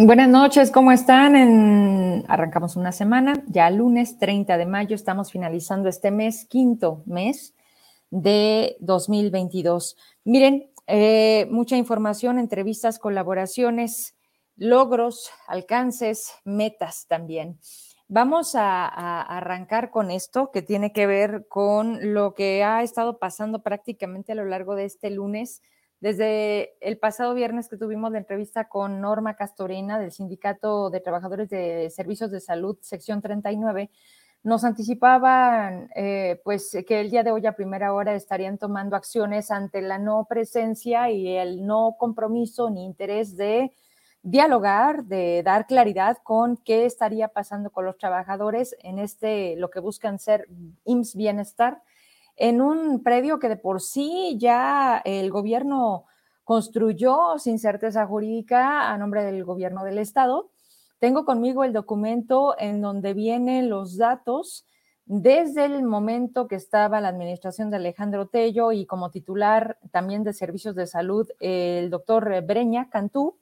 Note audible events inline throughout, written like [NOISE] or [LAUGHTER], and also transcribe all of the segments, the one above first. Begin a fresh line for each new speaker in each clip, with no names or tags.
Buenas noches, ¿cómo están? Arrancamos una semana, ya lunes 30 de mayo, estamos finalizando este mes, quinto mes de 2022. Miren, eh, mucha información, entrevistas, colaboraciones, logros, alcances, metas también. Vamos a, arrancar con esto que tiene que ver con lo que ha estado pasando prácticamente a lo largo de este lunes desde el pasado viernes que tuvimos la entrevista con Norma Castorena del Sindicato de Trabajadores de Servicios de Salud, sección 39, nos anticipaban eh, pues que el día de hoy a primera hora estarían tomando acciones ante la no presencia y el no compromiso ni interés de dialogar, de dar claridad con qué estaría pasando con los trabajadores en este, lo que buscan ser IMSS Bienestar en un predio que de por sí ya el gobierno construyó sin certeza jurídica a nombre del gobierno del estado. Tengo conmigo el documento en donde vienen los datos desde el momento que estaba la administración de Alejandro Tello y como titular también de servicios de salud el doctor Breña Cantú.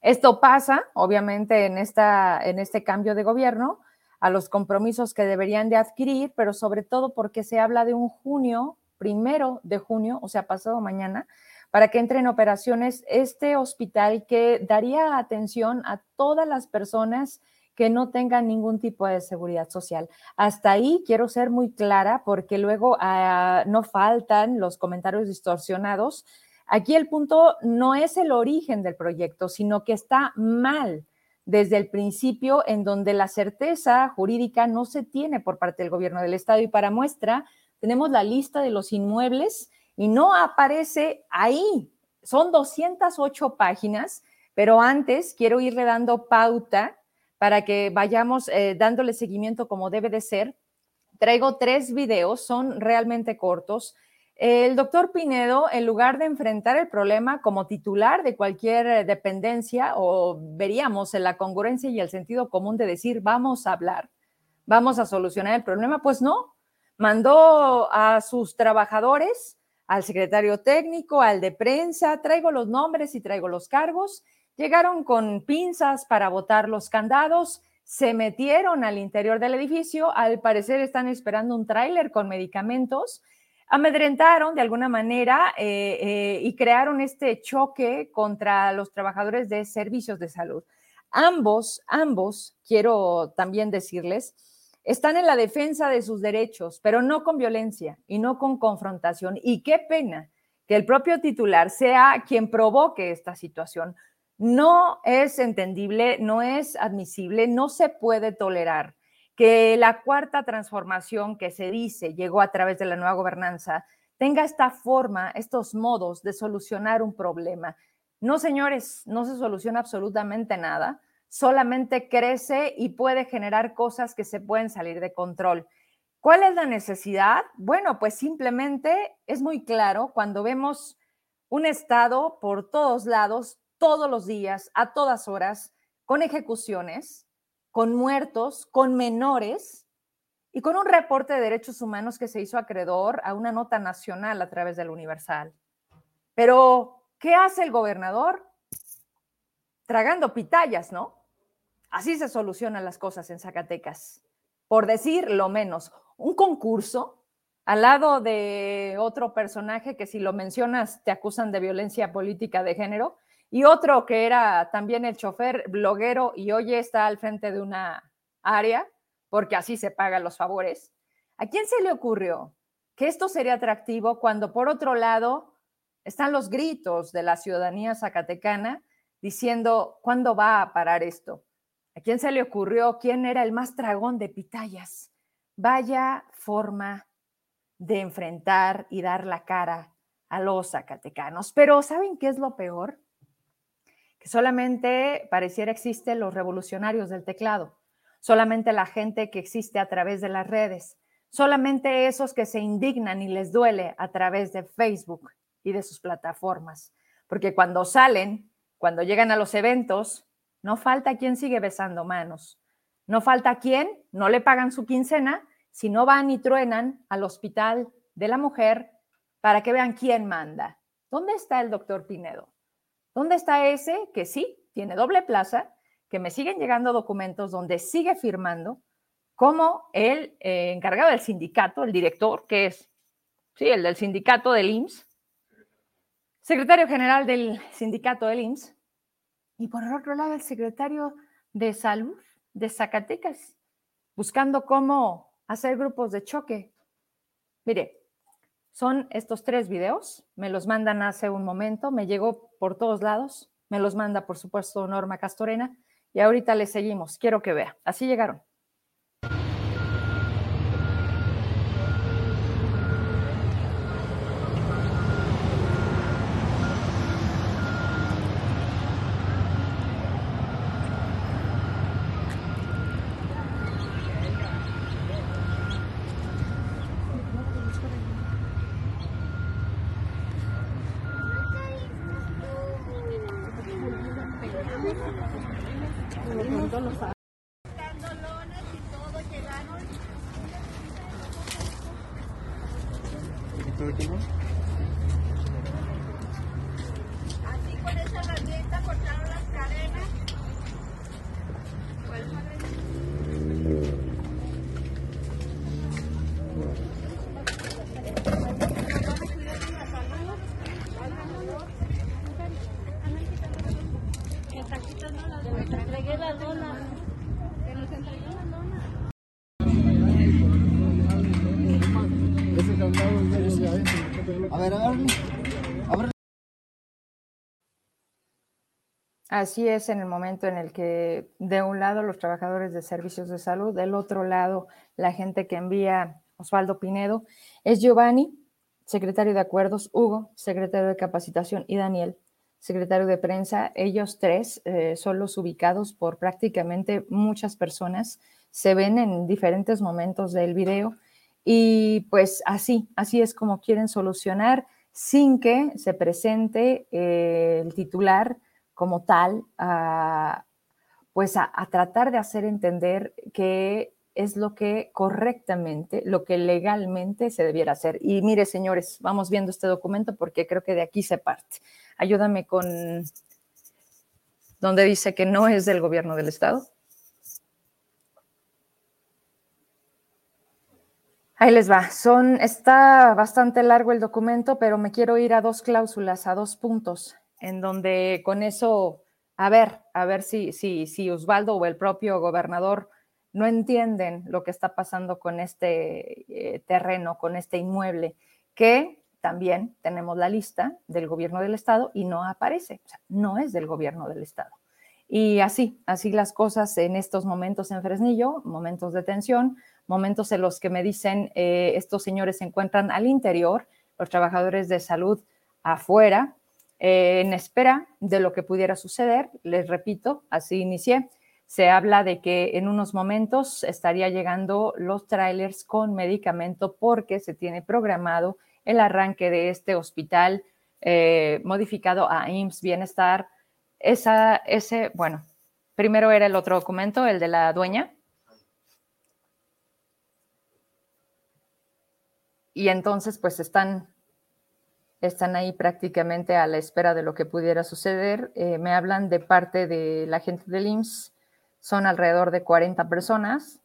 Esto pasa, obviamente, en, esta, en este cambio de gobierno, a los compromisos que deberían de adquirir, pero sobre todo porque se habla de un junio, primero de junio, o sea, pasado mañana, para que entre en operaciones este hospital que daría atención a todas las personas que no tengan ningún tipo de seguridad social. Hasta ahí quiero ser muy clara porque luego ah, no faltan los comentarios distorsionados. Aquí el punto no es el origen del proyecto, sino que está mal desde el principio en donde la certeza jurídica no se tiene por parte del gobierno del estado y para muestra tenemos la lista de los inmuebles y no aparece ahí. Son 208 páginas, pero antes quiero irle dando pauta para que vayamos eh, dándole seguimiento como debe de ser. Traigo tres videos, son realmente cortos el doctor Pinedo, en lugar de enfrentar el problema como titular de cualquier eh, dependencia, o veríamos en la congruencia y el sentido común de decir, vamos a hablar, vamos a solucionar el problema, pues no, mandó a sus trabajadores, al secretario técnico, al de prensa, traigo los nombres y traigo los cargos, llegaron con pinzas para botar los candados, se metieron al interior del edificio, al parecer están esperando un tráiler con medicamentos amedrentaron de alguna manera eh, eh, y crearon este choque contra los trabajadores de servicios de salud. Ambos, ambos, quiero también decirles, están en la defensa de sus derechos, pero no con violencia y no con confrontación. Y qué pena que el propio titular sea quien provoque esta situación. No es entendible, no es admisible, no se puede tolerar que la cuarta transformación que se dice llegó a través de la nueva gobernanza tenga esta forma, estos modos de solucionar un problema. No, señores, no se soluciona absolutamente nada, solamente crece y puede generar cosas que se pueden salir de control. ¿Cuál es la necesidad? Bueno, pues simplemente es muy claro cuando vemos un Estado por todos lados, todos los días, a todas horas, con ejecuciones, con muertos, con menores y con un reporte de derechos humanos que se hizo acreedor a una nota nacional a través del Universal. Pero, ¿qué hace el gobernador? Tragando pitayas, ¿no? Así se solucionan las cosas en Zacatecas. Por decir lo menos, un concurso al lado de otro personaje que si lo mencionas te acusan de violencia política de género, y otro que era también el chofer bloguero y hoy está al frente de una área, porque así se pagan los favores. ¿A quién se le ocurrió que esto sería atractivo cuando por otro lado están los gritos de la ciudadanía zacatecana diciendo, ¿cuándo va a parar esto? ¿A quién se le ocurrió quién era el más dragón de pitayas? Vaya forma de enfrentar y dar la cara a los zacatecanos. Pero ¿saben qué es lo peor? Solamente pareciera existen los revolucionarios del teclado, solamente la gente que existe a través de las redes, solamente esos que se indignan y les duele a través de Facebook y de sus plataformas. Porque cuando salen, cuando llegan a los eventos, no falta quien sigue besando manos. No falta quien no le pagan su quincena, si no van y truenan al hospital de la mujer para que vean quién manda. ¿Dónde está el doctor Pinedo? ¿Dónde está ese que sí tiene doble plaza, que me siguen llegando documentos donde sigue firmando como el eh, encargado del sindicato, el director, que es, sí, el del sindicato del IMSS, secretario general del sindicato del IMSS, y por el otro lado el secretario de salud de Zacatecas, buscando cómo hacer grupos de choque. Mire, son estos tres videos, me los mandan hace un momento, me llegó por todos lados, me los manda por supuesto Norma Castorena y ahorita le seguimos, quiero que vea, así llegaron. Así es en el momento en el que de un lado los trabajadores de servicios de salud, del otro lado la gente que envía Osvaldo Pinedo, es Giovanni, secretario de acuerdos, Hugo, secretario de capacitación y Daniel, secretario de prensa. Ellos tres eh, son los ubicados por prácticamente muchas personas. Se ven en diferentes momentos del video y pues así, así es como quieren solucionar sin que se presente eh, el titular como tal, a, pues a, tratar de hacer entender qué es lo que correctamente, lo que legalmente se debiera hacer. Y mire, señores, vamos viendo este documento porque creo que de aquí se parte. Ayúdame con donde dice que no es del gobierno del Estado. Ahí les va. Son, está bastante largo el documento, pero me quiero ir a dos cláusulas, a dos puntos en donde con eso, a ver, a ver si, si, si Osvaldo o el propio gobernador no entienden lo que está pasando con este eh, terreno, con este inmueble, que también tenemos la lista del gobierno del estado y no aparece, o sea, no es del gobierno del estado. Y así, así las cosas en estos momentos en Fresnillo, momentos de tensión, momentos en los que me dicen eh, estos señores se encuentran al interior, los trabajadores de salud afuera, eh, en espera de lo que pudiera suceder, les repito, así inicié, se habla de que en unos momentos estaría llegando los trailers con medicamento porque se tiene programado el arranque de este hospital eh, modificado a IMSS Bienestar. Esa, ese, bueno, primero era el otro documento, el de la dueña. Y entonces, pues están están ahí prácticamente a la espera de lo que pudiera suceder. Eh, me hablan de parte de la gente del IMSS, son alrededor de 40 personas,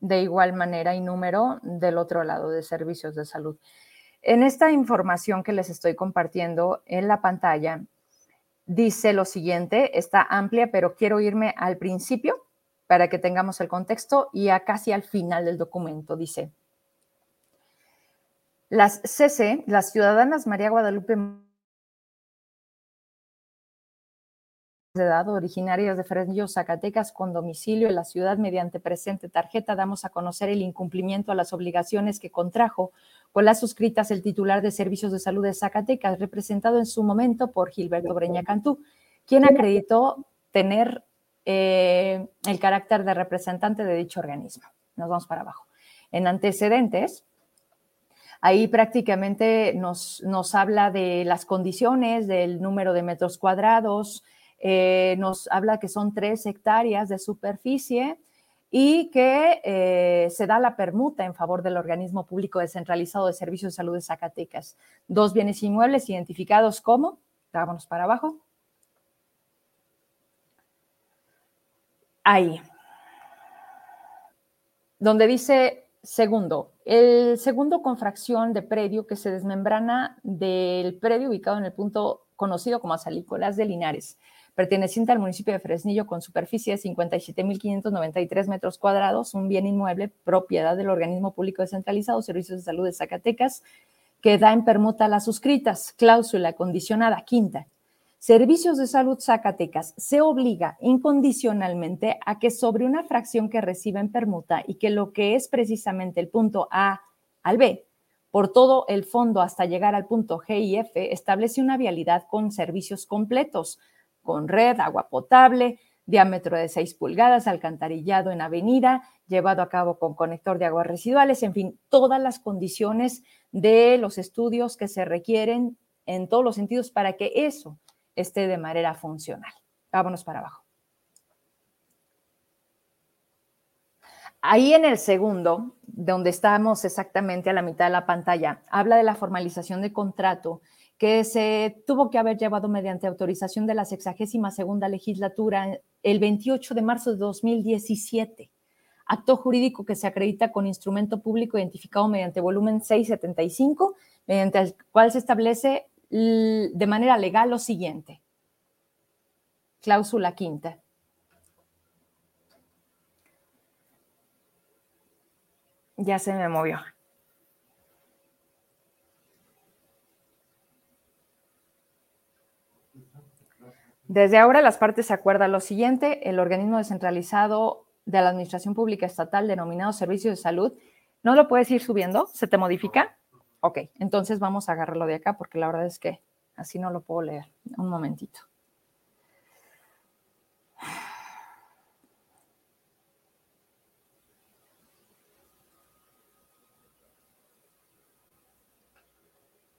de igual manera y número del otro lado de servicios de salud. En esta información que les estoy compartiendo en la pantalla, dice lo siguiente, está amplia, pero quiero irme al principio para que tengamos el contexto y a casi al final del documento. Dice, las CC, las ciudadanas María Guadalupe de edad originarias de Fresnillo, Zacatecas, con domicilio en la ciudad mediante presente tarjeta, damos a conocer el incumplimiento a las obligaciones que contrajo con las suscritas el titular de Servicios de Salud de Zacatecas, representado en su momento por Gilberto Breña Cantú, quien acreditó tener eh, el carácter de representante de dicho organismo. Nos vamos para abajo. En antecedentes, Ahí prácticamente nos, nos habla de las condiciones, del número de metros cuadrados, eh, nos habla que son tres hectáreas de superficie y que eh, se da la permuta en favor del organismo público descentralizado de servicios de salud de Zacatecas. Dos bienes inmuebles identificados como, vámonos para abajo, ahí, donde dice segundo, el segundo con fracción de predio que se desmembrana del predio ubicado en el punto conocido como Azalícolas de Linares, perteneciente al municipio de Fresnillo con superficie de 57.593 metros cuadrados, un bien inmueble propiedad del organismo público descentralizado Servicios de Salud de Zacatecas, que da en permuta las suscritas, cláusula condicionada quinta. Servicios de Salud Zacatecas se obliga incondicionalmente a que sobre una fracción que reciba en permuta y que lo que es precisamente el punto A al B, por todo el fondo hasta llegar al punto G y F, establece una vialidad con servicios completos, con red, agua potable, diámetro de 6 pulgadas, alcantarillado en avenida, llevado a cabo con conector de aguas residuales, en fin, todas las condiciones de los estudios que se requieren en todos los sentidos para que eso esté de manera funcional. Vámonos para abajo. Ahí en el segundo, donde estamos exactamente a la mitad de la pantalla, habla de la formalización de contrato que se tuvo que haber llevado mediante autorización de la sexagésima segunda legislatura el 28 de marzo de 2017. Acto jurídico que se acredita con instrumento público identificado mediante volumen 675, mediante el cual se establece de manera legal lo siguiente. Cláusula quinta. Ya se me movió. Desde ahora las partes se acuerdan lo siguiente, el organismo descentralizado de la Administración Pública Estatal denominado Servicios de Salud, ¿no lo puedes ir subiendo? ¿Se te modifica? Ok, entonces vamos a agarrarlo de acá porque la verdad es que así no lo puedo leer. Un momentito.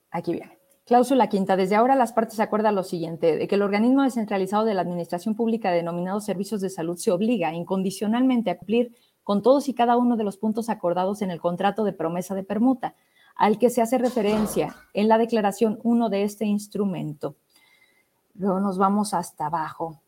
Aquí viene. Cláusula quinta. Desde ahora las partes acuerdan lo siguiente, de que el organismo descentralizado de la Administración Pública denominado Servicios de Salud se obliga incondicionalmente a cumplir con todos y cada uno de los puntos acordados en el contrato de promesa de permuta, al que se hace referencia en la declaración 1 de este instrumento. Luego nos vamos hasta abajo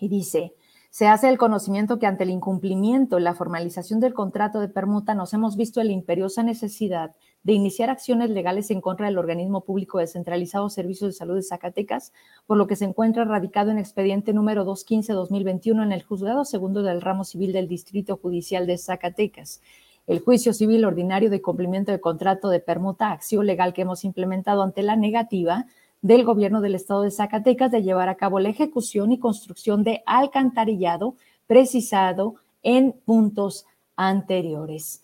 y dice, se hace el conocimiento que ante el incumplimiento y la formalización del contrato de permuta nos hemos visto en la imperiosa necesidad de iniciar acciones legales en contra del organismo público descentralizado Servicios de Salud de Zacatecas, por lo que se encuentra radicado en expediente número 215-2021 en el Juzgado Segundo del Ramo Civil del Distrito Judicial de Zacatecas el juicio civil ordinario de cumplimiento de contrato de permuta, acción legal que hemos implementado ante la negativa del gobierno del estado de Zacatecas de llevar a cabo la ejecución y construcción de alcantarillado precisado en puntos anteriores.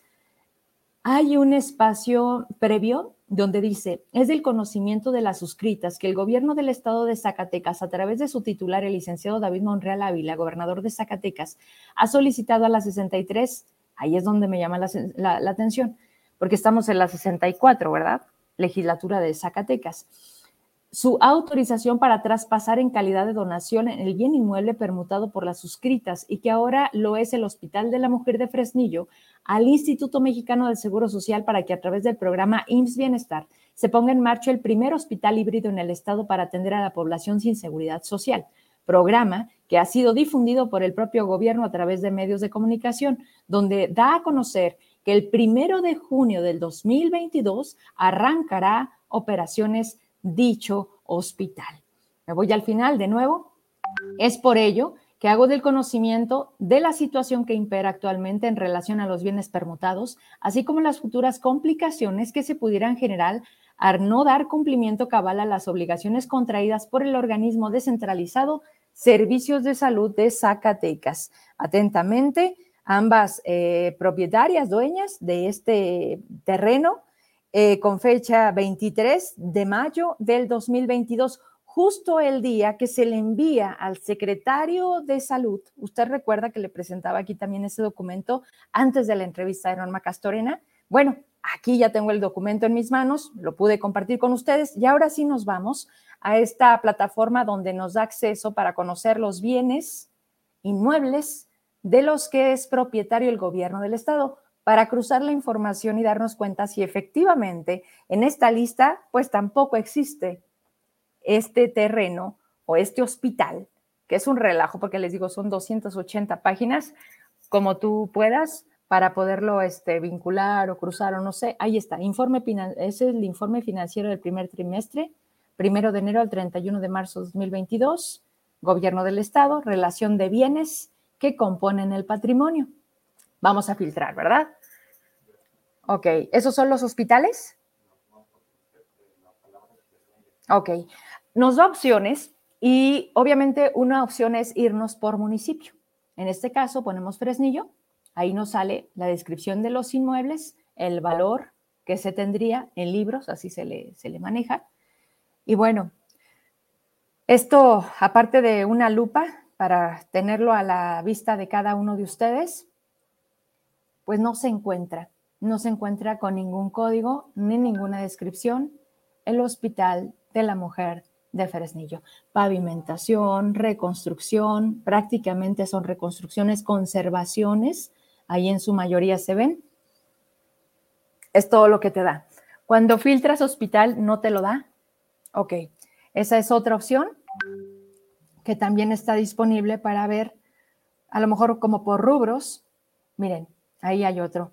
Hay un espacio previo donde dice, es del conocimiento de las suscritas que el gobierno del estado de Zacatecas, a través de su titular, el licenciado David Monreal Ávila, gobernador de Zacatecas, ha solicitado a las 63 Ahí es donde me llama la, atención, porque estamos en la 64, ¿verdad? Legislatura de Zacatecas. Su autorización para traspasar en calidad de donación el bien inmueble permutado por las suscritas y que ahora lo es el Hospital de la Mujer de Fresnillo al Instituto Mexicano del Seguro Social para que a través del programa IMSS Bienestar se ponga en marcha el primer hospital híbrido en el estado para atender a la población sin seguridad social programa que ha sido difundido por el propio gobierno a través de medios de comunicación, donde da a conocer que el primero de junio del 2022 arrancará operaciones dicho hospital. Me voy al final de nuevo. Es por ello que hago del conocimiento de la situación que impera actualmente en relación a los bienes permutados, así como las futuras complicaciones que se pudieran generar al no dar cumplimiento cabal a las obligaciones contraídas por el organismo descentralizado Servicios de Salud de Zacatecas. Atentamente, ambas eh, propietarias, dueñas de este terreno, eh, con fecha 23 de mayo del 2022, justo el día que se le envía al secretario de Salud. Usted recuerda que le presentaba aquí también ese documento antes de la entrevista de Norma Castorena. Bueno, aquí ya tengo el documento en mis manos, lo pude compartir con ustedes y ahora sí nos vamos a esta plataforma donde nos da acceso para conocer los bienes inmuebles de los que es propietario el gobierno del estado para cruzar la información y darnos cuenta si efectivamente en esta lista pues tampoco existe este terreno o este hospital que es un relajo, porque les digo, son 280 páginas, como tú puedas, para poderlo este, vincular o cruzar o no sé. Ahí está, informe, ese es el informe financiero del primer trimestre, primero de enero al 31 de marzo de 2022, gobierno del Estado, relación de bienes que componen el patrimonio. Vamos a filtrar, ¿verdad? Ok, ¿esos son los hospitales? Ok, nos da opciones y obviamente una opción es irnos por municipio. En este caso ponemos Fresnillo, ahí nos sale la descripción de los inmuebles, el valor que se tendría en libros, así se le, se le maneja. Y bueno, esto, aparte de una lupa para tenerlo a la vista de cada uno de ustedes, pues no se encuentra, no se encuentra con ningún código ni ninguna descripción el Hospital de la Mujer de Fresnillo. Pavimentación, reconstrucción, prácticamente son reconstrucciones, conservaciones, ahí en su mayoría se ven. Es todo lo que te da. Cuando filtras hospital, ¿no te lo da? Ok, esa es otra opción que también está disponible para ver, a lo mejor como por rubros. Miren, ahí hay otro.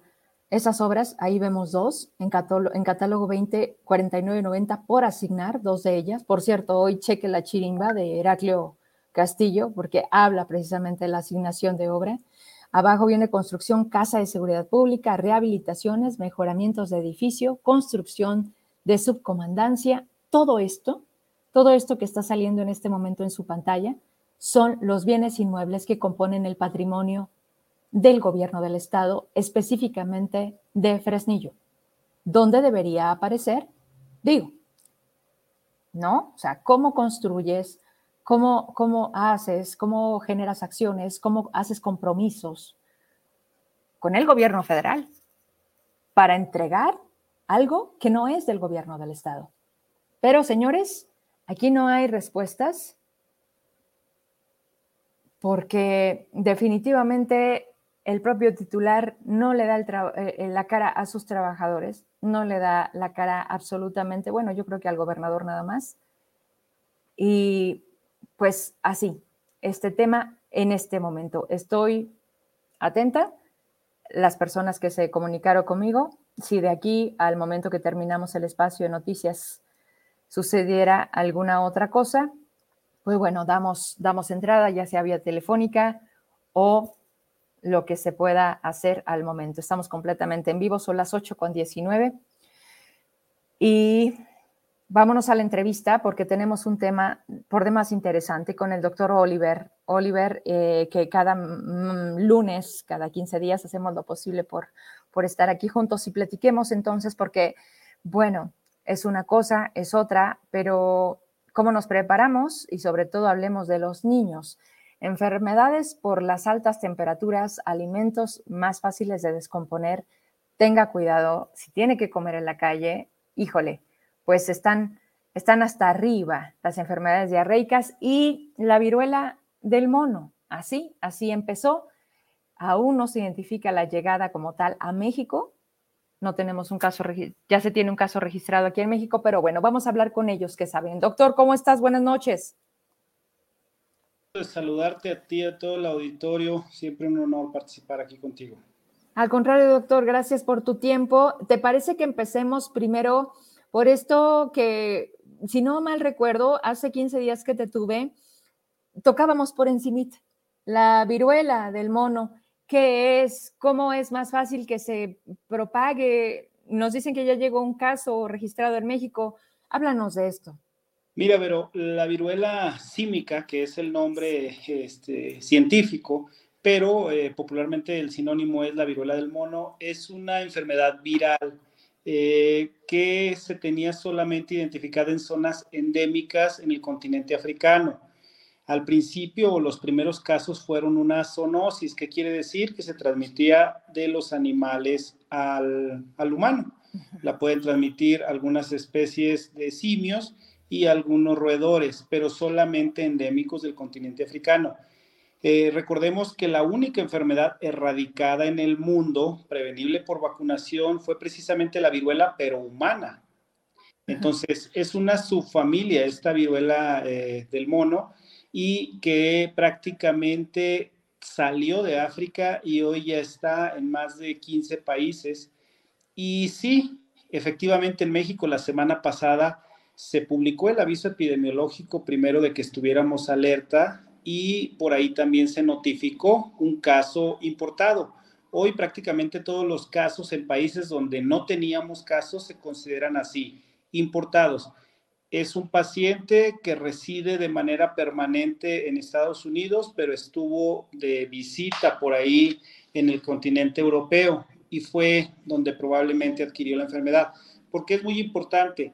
Esas obras, ahí vemos dos, en catálogo, en catálogo 20, 90 por asignar, dos de ellas. Por cierto, hoy cheque la chirimba de Heraclio Castillo, porque habla precisamente de la asignación de obra. Abajo viene construcción, casa de seguridad pública, rehabilitaciones, mejoramientos de edificio, construcción de subcomandancia. Todo esto, todo esto que está saliendo en este momento en su pantalla, son los bienes inmuebles que componen el patrimonio del gobierno del estado, específicamente de Fresnillo. ¿Dónde debería aparecer? Digo, ¿no? O sea, ¿cómo construyes? ¿Cómo, cómo haces? ¿Cómo generas acciones? ¿Cómo haces compromisos con el gobierno federal para entregar algo que no es del gobierno del estado? Pero, señores, aquí no hay respuestas porque definitivamente el propio titular no le da eh, eh, la cara a sus trabajadores, no le da la cara absolutamente, bueno, yo creo que al gobernador nada más. Y pues así, este tema en este momento. Estoy atenta, las personas que se comunicaron conmigo, si de aquí al momento que terminamos el espacio de noticias sucediera alguna otra cosa, pues bueno, damos, damos entrada, ya sea vía telefónica o lo que se pueda hacer al momento. Estamos completamente en vivo, son las 8 con 19. Y vámonos a la entrevista porque tenemos un tema por demás interesante con el doctor Oliver. Oliver, eh, que cada mm, lunes, cada 15 días hacemos lo posible por, por estar aquí juntos y platiquemos entonces porque, bueno, es una cosa, es otra, pero cómo nos preparamos y sobre todo hablemos de los niños. Enfermedades por las altas temperaturas, alimentos más fáciles de descomponer. Tenga cuidado, si tiene que comer en la calle, híjole, pues están, están hasta arriba las enfermedades diarreicas y la viruela del mono. Así, así empezó. Aún no se identifica la llegada como tal a México. No tenemos un caso, ya se tiene un caso registrado aquí en México, pero bueno, vamos a hablar con ellos que saben. Doctor, ¿cómo estás? Buenas noches
de saludarte a ti, a todo el auditorio. Siempre un honor participar aquí contigo.
Al contrario, doctor, gracias por tu tiempo. ¿Te parece que empecemos primero por esto que, si no mal recuerdo, hace 15 días que te tuve, tocábamos por encimita la viruela del mono? ¿Qué es? ¿Cómo es más fácil que se propague? Nos dicen que ya llegó un caso registrado en México. Háblanos de esto.
Mira, pero la viruela símica, que es el nombre este, científico, pero eh, popularmente el sinónimo es la viruela del mono, es una enfermedad viral eh, que se tenía solamente identificada en zonas endémicas en el continente africano. Al principio, los primeros casos fueron una zoonosis, que quiere decir que se transmitía de los animales al, al humano. La pueden transmitir algunas especies de simios y algunos roedores, pero solamente endémicos del continente africano. Eh, recordemos que la única enfermedad erradicada en el mundo, prevenible por vacunación, fue precisamente la viruela, pero humana. Entonces, es una subfamilia esta viruela eh, del mono y que prácticamente salió de África y hoy ya está en más de 15 países. Y sí, efectivamente en México la semana pasada se publicó el aviso epidemiológico primero de que estuviéramos alerta y por ahí también se notificó un caso importado. Hoy prácticamente todos los casos en países donde no teníamos casos se consideran así, importados es un paciente que reside de manera permanente en Estados Unidos, pero estuvo de visita por ahí en el continente europeo y fue donde probablemente adquirió la enfermedad. Porque es muy importante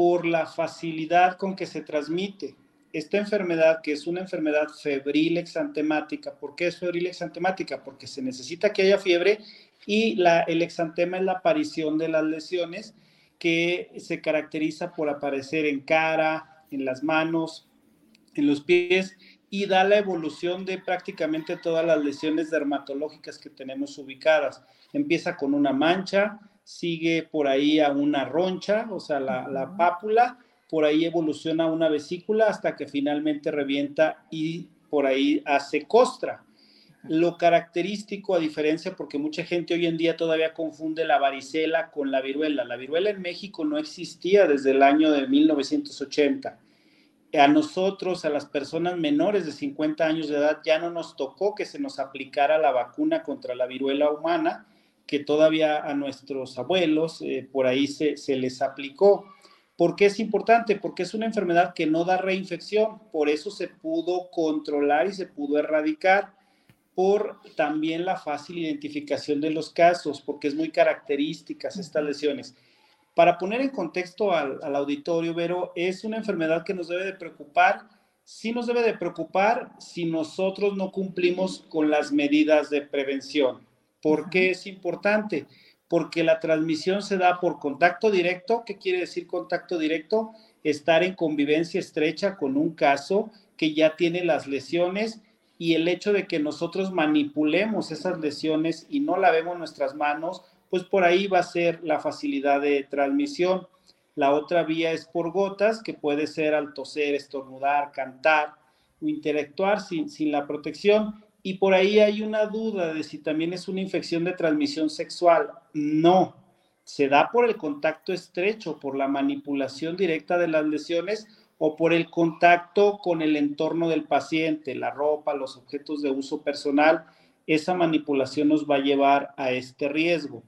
por la facilidad con que se transmite. Esta enfermedad, que es una enfermedad febril exantemática, ¿por qué es febril exantemática? Porque se necesita que haya fiebre y la, el exantema es la aparición de las lesiones que se caracteriza por aparecer en cara, en las manos, en los pies y da la evolución de prácticamente todas las lesiones dermatológicas que tenemos ubicadas. Empieza con una mancha, sigue por ahí a una roncha, o sea, la, la pápula, por ahí evoluciona a una vesícula hasta que finalmente revienta y por ahí hace costra. Lo característico, a diferencia, porque mucha gente hoy en día todavía confunde la varicela con la viruela. La viruela en México no existía desde el año de 1980. A nosotros, a las personas menores de 50 años de edad, ya no nos tocó que se nos aplicara la vacuna contra la viruela humana, que todavía a nuestros abuelos eh, por ahí se, se les aplicó. ¿Por qué es importante? Porque es una enfermedad que no da reinfección, por eso se pudo controlar y se pudo erradicar por también la fácil identificación de los casos, porque es muy características estas lesiones. Para poner en contexto al, auditorio, Vero, es una enfermedad que nos debe de preocupar, sí nos debe de preocupar si nosotros no cumplimos con las medidas de prevención. ¿Por qué es importante? Porque la transmisión se da por contacto directo. ¿Qué quiere decir contacto directo? Estar en convivencia estrecha con un caso que ya tiene las lesiones y el hecho de que nosotros manipulemos esas lesiones y no la vemos en nuestras manos, pues por ahí va a ser la facilidad de transmisión. La otra vía es por gotas, que puede ser al toser, estornudar, cantar o interactuar sin, sin la protección. Y por ahí hay una duda de si también es una infección de transmisión sexual. No, se da por el contacto estrecho, por la manipulación directa de las lesiones o por el contacto con el entorno del paciente, la ropa, los objetos de uso personal, esa manipulación nos va a llevar a este riesgo.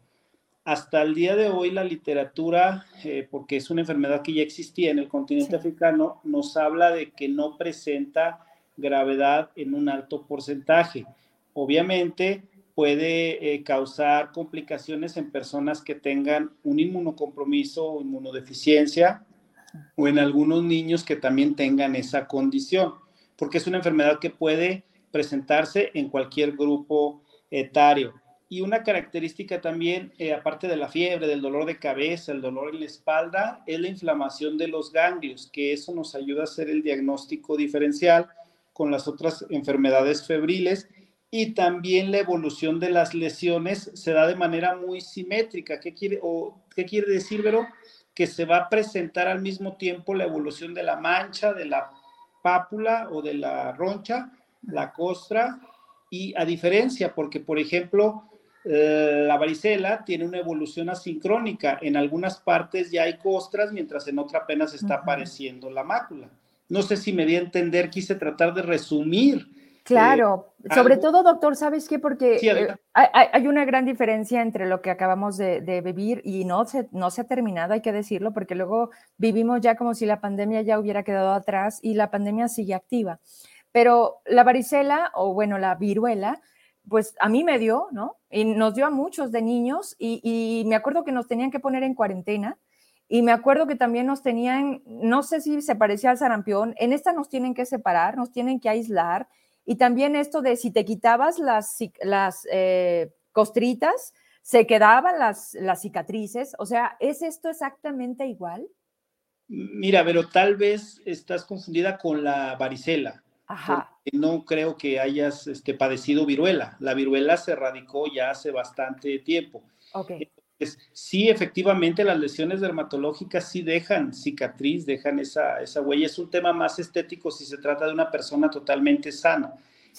Hasta el día de hoy la literatura, eh, porque es una enfermedad que ya existía en el continente africano, nos habla de que no presenta gravedad en un alto porcentaje. Obviamente puede eh, causar complicaciones en personas que tengan un inmunocompromiso o inmunodeficiencia, o en algunos niños que también tengan esa condición, porque es una enfermedad que puede presentarse en cualquier grupo etario. Y una característica también, eh, aparte de la fiebre, del dolor de cabeza, el dolor en la espalda, es la inflamación de los ganglios, que eso nos ayuda a hacer el diagnóstico diferencial con las otras enfermedades febriles y también la evolución de las lesiones se da de manera muy simétrica. ¿Qué quiere, o, ¿qué quiere decir, Vero? que se va a presentar al mismo tiempo la evolución de la mancha, de la pápula o de la roncha, la costra, y a diferencia, porque por ejemplo, eh, la varicela tiene una evolución asincrónica. En algunas partes ya hay costras, mientras en otra apenas está apareciendo la mácula. No sé si me di a entender, quise tratar de resumir
Claro, eh, sobre todo, doctor, ¿sabes qué? Porque eh, hay, una gran diferencia entre lo que acabamos de, vivir y no se, no se ha terminado, hay que decirlo, porque luego vivimos ya como si la pandemia ya hubiera quedado atrás y la pandemia sigue activa. Pero la varicela, o bueno, la viruela, pues a mí me dio, ¿no? Y nos dio a muchos de niños y, y me acuerdo que nos tenían que poner en cuarentena. Y me acuerdo que también nos tenían, no sé si se parecía al sarampión, en esta nos tienen que separar, nos tienen que aislar, y también esto de si te quitabas las, las eh, costritas, se quedaban las, las cicatrices. O sea, ¿es esto exactamente igual?
Mira, pero tal vez estás confundida con la varicela.
Ajá.
No creo que hayas este, padecido viruela. La viruela se radicó ya hace bastante tiempo.
Okay.
Sí, efectivamente, las lesiones dermatológicas sí dejan cicatriz, dejan esa, esa huella. Es un tema más estético si se trata de una persona totalmente sana.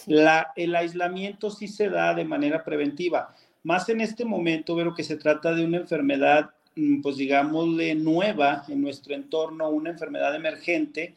La, el aislamiento sí se da de manera preventiva. Más en este momento, veo que se trata de una enfermedad, mm, pues digámosle, nueva en nuestro entorno, una enfermedad emergente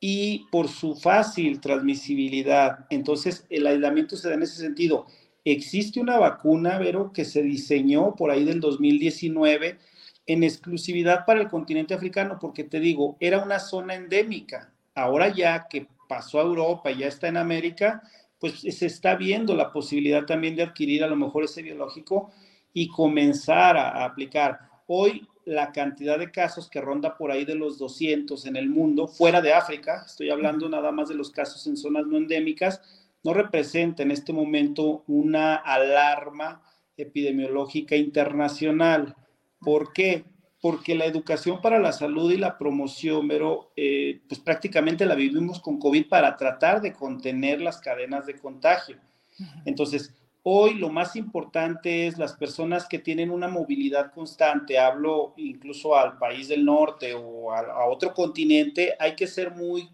y por su fácil transmisibilidad. Entonces, el aislamiento se da en ese sentido. Existe una vacuna, Vero, que se diseñó por ahí del 2019 en exclusividad para el continente africano, porque te digo, era una zona endémica. Ahora ya que pasó a Europa y ya está en América, pues se está viendo la posibilidad también de adquirir a lo mejor ese biológico y comenzar a, aplicar. Hoy la cantidad de casos que ronda por ahí de los 200 en el mundo, fuera de África, estoy hablando nada más de los casos en zonas no endémicas, no representa en este momento una alarma epidemiológica internacional. ¿Por qué? Porque la educación para la salud y la promoción, pero eh, pues prácticamente la vivimos con COVID para tratar de contener las cadenas de contagio. Entonces, hoy lo más importante es las personas que tienen una movilidad constante, hablo incluso al país del norte o a otro continente, hay que ser muy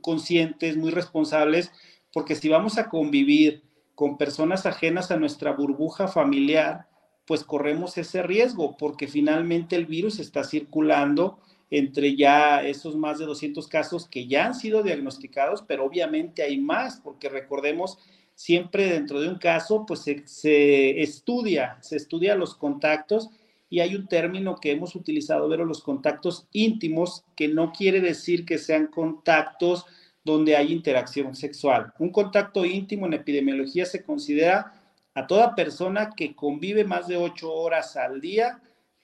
conscientes, muy responsables porque si vamos a convivir con personas ajenas a nuestra burbuja familiar, pues corremos ese riesgo, porque finalmente el virus está circulando entre ya esos más de 200 casos que ya han sido diagnosticados, pero obviamente hay más, porque recordemos, siempre dentro de un caso, pues se, estudia, se estudia los contactos y hay un término que hemos utilizado, ver los contactos íntimos, que no quiere decir que sean contactos donde hay interacción sexual. Un contacto íntimo en epidemiología se considera a toda persona que convive más de ocho horas al día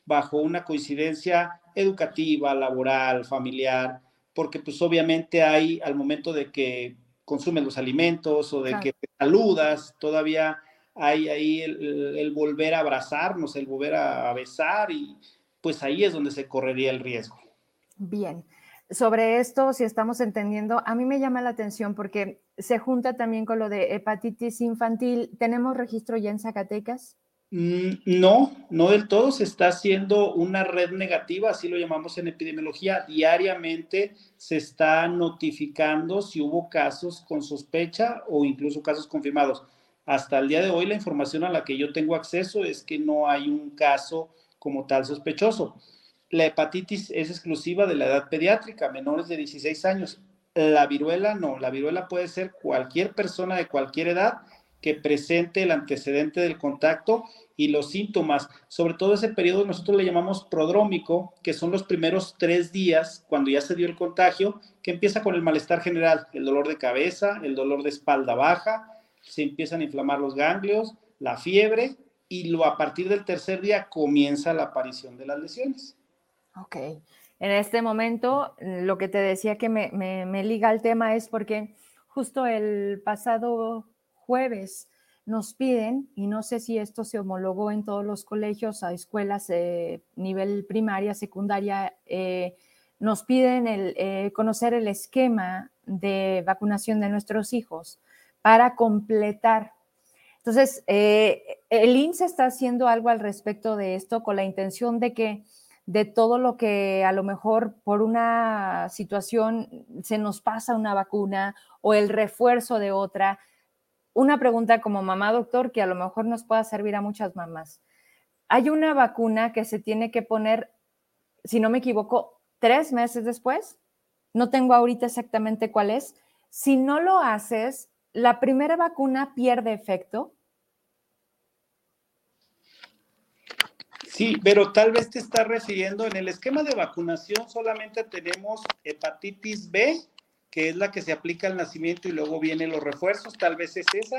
bajo una coincidencia educativa, laboral, familiar, porque pues obviamente hay al momento de que consumen los alimentos o de que te saludas, todavía hay ahí el, el, volver a abrazarnos, el volver a besar y pues ahí es donde se correría el riesgo.
Bien sobre esto, si estamos entendiendo, a mí me llama la atención porque se junta también con lo de hepatitis infantil. ¿Tenemos registro ya en Zacatecas?
Mm, no, no del todo. Se está haciendo una red negativa, así lo llamamos en epidemiología. Diariamente se está notificando si hubo casos con sospecha o incluso casos confirmados. Hasta el día de hoy la información a la que yo tengo acceso es que no hay un caso como tal sospechoso la hepatitis es exclusiva de la edad pediátrica, menores de 16 años. La viruela no, la viruela puede ser cualquier persona de cualquier edad que presente el antecedente del contacto y los síntomas. Sobre todo ese periodo nosotros le llamamos prodrómico, que son los primeros tres días cuando ya se dio el contagio, que empieza con el malestar general, el dolor de cabeza, el dolor de espalda baja, se empiezan a inflamar los ganglios, la fiebre y lo, a partir del tercer día comienza la aparición de las lesiones.
Ok. En este momento, lo que te decía que me, liga al tema es porque justo el pasado jueves nos piden, y no sé si esto se homologó en todos los colegios, a escuelas nivel primaria, secundaria, eh, nos piden el, eh, conocer el esquema de vacunación de nuestros hijos para completar. Entonces, eh, el INSS está haciendo algo al respecto de esto con la intención de que de todo lo que a lo mejor por una situación se nos pasa una vacuna o el refuerzo de otra. Una pregunta como mamá doctor que a lo mejor nos pueda servir a muchas mamás. Hay una vacuna que se tiene que poner, si no me equivoco, tres meses después. No tengo ahorita exactamente cuál es. Si no lo haces, la primera vacuna pierde efecto
Sí, pero tal vez te está refiriendo, en el esquema de vacunación solamente tenemos hepatitis B, que es la que se aplica al nacimiento y luego vienen los refuerzos, tal vez es esa,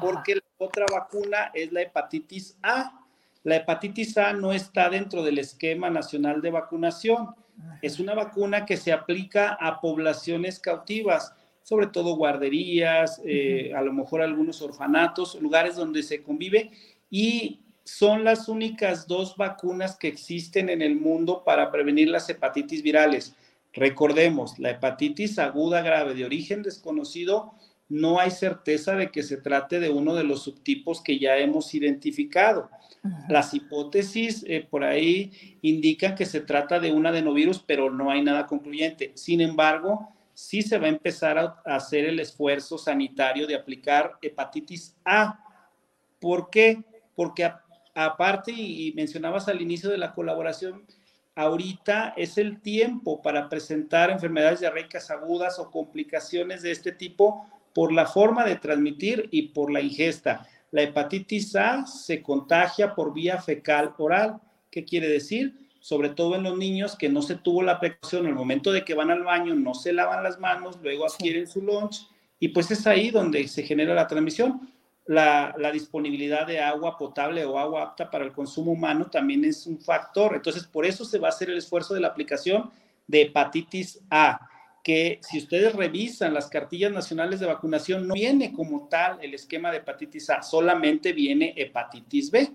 porque la otra vacuna es la hepatitis A. La hepatitis A no está dentro del esquema nacional de vacunación. Es una vacuna que se aplica a poblaciones cautivas, sobre todo guarderías, eh, a lo mejor algunos orfanatos, lugares donde se convive y son las únicas dos vacunas que existen en el mundo para prevenir las hepatitis virales. Recordemos, la hepatitis aguda grave de origen desconocido no hay certeza de que se trate de uno de los subtipos que ya hemos identificado. Las hipótesis eh, por ahí indican que se trata de un adenovirus, pero no hay nada concluyente. Sin embargo, sí se va a empezar a, hacer el esfuerzo sanitario de aplicar hepatitis A. ¿Por qué? Porque aparte, y mencionabas al inicio de la colaboración, ahorita es el tiempo para presentar enfermedades diarreicas agudas o complicaciones de este tipo por la forma de transmitir y por la ingesta. La hepatitis A se contagia por vía fecal oral. ¿Qué quiere decir? Sobre todo en los niños que no se tuvo la precaución en el momento de que van al baño, no se lavan las manos, luego adquieren su lunch y pues es ahí donde se genera la transmisión. La, disponibilidad de agua potable o agua apta para el consumo humano también es un factor. Entonces, por eso se va a hacer el esfuerzo de la aplicación de hepatitis A que si ustedes revisan las cartillas nacionales de vacunación, no viene como tal el esquema de hepatitis A, solamente viene hepatitis B.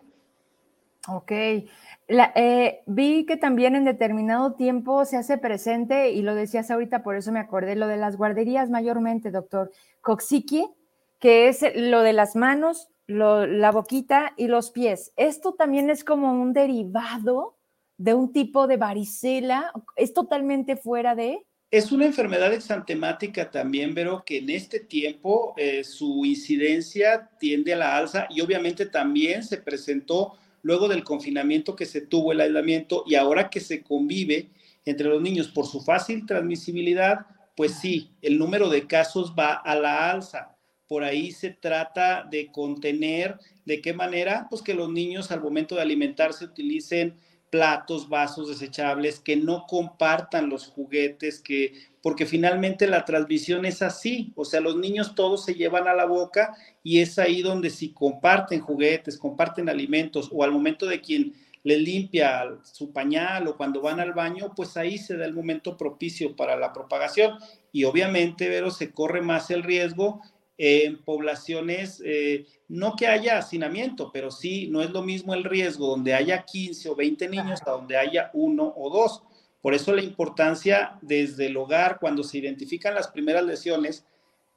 Ok. Eh, vi que también en determinado tiempo se hace presente, y lo decías ahorita, por eso me acordé, lo de las guarderías mayormente, doctor. Coxiquie, que es lo de las manos, la boquita y los pies. ¿Esto también es como un derivado de un tipo de varicela? ¿Es totalmente fuera de...?
Es una enfermedad exantemática también, pero que en este tiempo eh, su incidencia tiende a la alza y obviamente también se presentó luego del confinamiento que se tuvo, el aislamiento, y ahora que se convive entre los niños por su fácil transmisibilidad, pues sí, el número de casos va a la alza. Por ahí se trata de contener, ¿de qué manera? Pues que los niños al momento de alimentarse utilicen platos, vasos desechables, que no compartan los juguetes, que porque finalmente la transmisión es así, o sea, los niños todos se llevan a la boca y es ahí donde si comparten juguetes, comparten alimentos o al momento de quien le limpia su pañal o cuando van al baño, pues ahí se da el momento propicio para la propagación y obviamente, pero se corre más el riesgo en poblaciones, eh, no que haya hacinamiento, pero sí, no es lo mismo el riesgo donde haya 15 o 20 niños a donde haya uno o dos. Por eso la importancia desde el hogar, cuando se identifican las primeras lesiones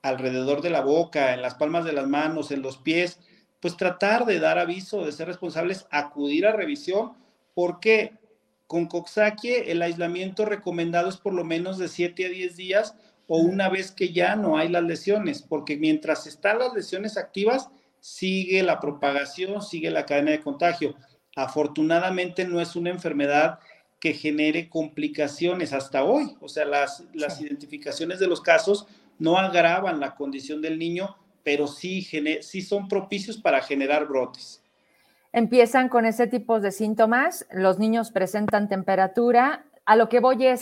alrededor de la boca, en las palmas de las manos, en los pies, pues tratar de dar aviso, de ser responsables, acudir a revisión, porque con Coxsackie el aislamiento recomendado es por lo menos de 7 a 10 días o una vez que ya no hay las lesiones, porque mientras están las lesiones activas, sigue la propagación, sigue la cadena de contagio. Afortunadamente no es una enfermedad que genere complicaciones hasta hoy, o sea, las, las identificaciones de los casos no agravan la condición del niño, pero sí, sí son propicios para generar brotes.
Empiezan con ese tipo de síntomas, los niños presentan temperatura, a lo que voy es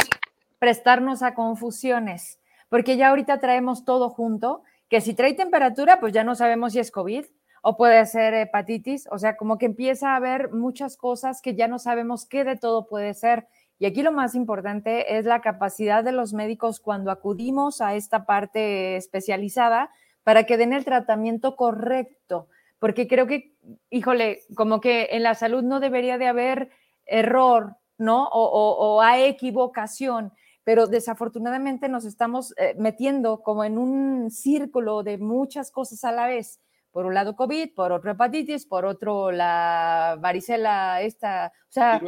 prestarnos a confusiones porque ya ahorita traemos todo junto, que si trae temperatura, pues ya no sabemos si es COVID o puede ser hepatitis, o sea, como que empieza a haber muchas cosas que ya no sabemos qué de todo puede ser. Y aquí lo más importante es la capacidad de los médicos cuando acudimos a esta parte especializada para que den el tratamiento correcto, porque creo que, híjole, como que en la salud no debería de haber error, ¿no? O, o, hay equivocación pero desafortunadamente nos estamos eh, metiendo como en un círculo de muchas cosas a la vez. Por un lado COVID, por otro hepatitis, por otro la varicela esta, o sea,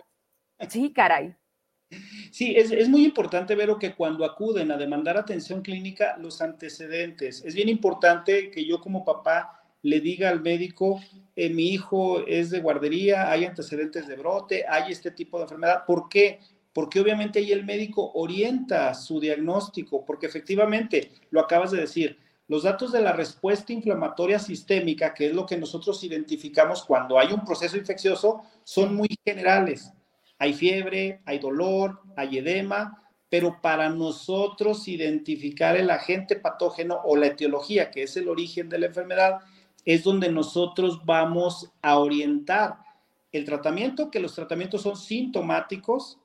sí, caray.
Sí, es, es, muy importante ver que cuando acuden a demandar atención clínica, los antecedentes. Es bien importante que yo como papá le diga al médico, eh, mi hijo es de guardería, hay antecedentes de brote, hay este tipo de enfermedad. ¿Por qué? Porque obviamente ahí el médico orienta su diagnóstico, porque efectivamente, lo acabas de decir, los datos de la respuesta inflamatoria sistémica, que es lo que nosotros identificamos cuando hay un proceso infeccioso, son muy generales. Hay fiebre, hay dolor, hay edema, pero para nosotros identificar el agente patógeno o la etiología, que es el origen de la enfermedad, es donde nosotros vamos a orientar el tratamiento, que los tratamientos son sintomáticos,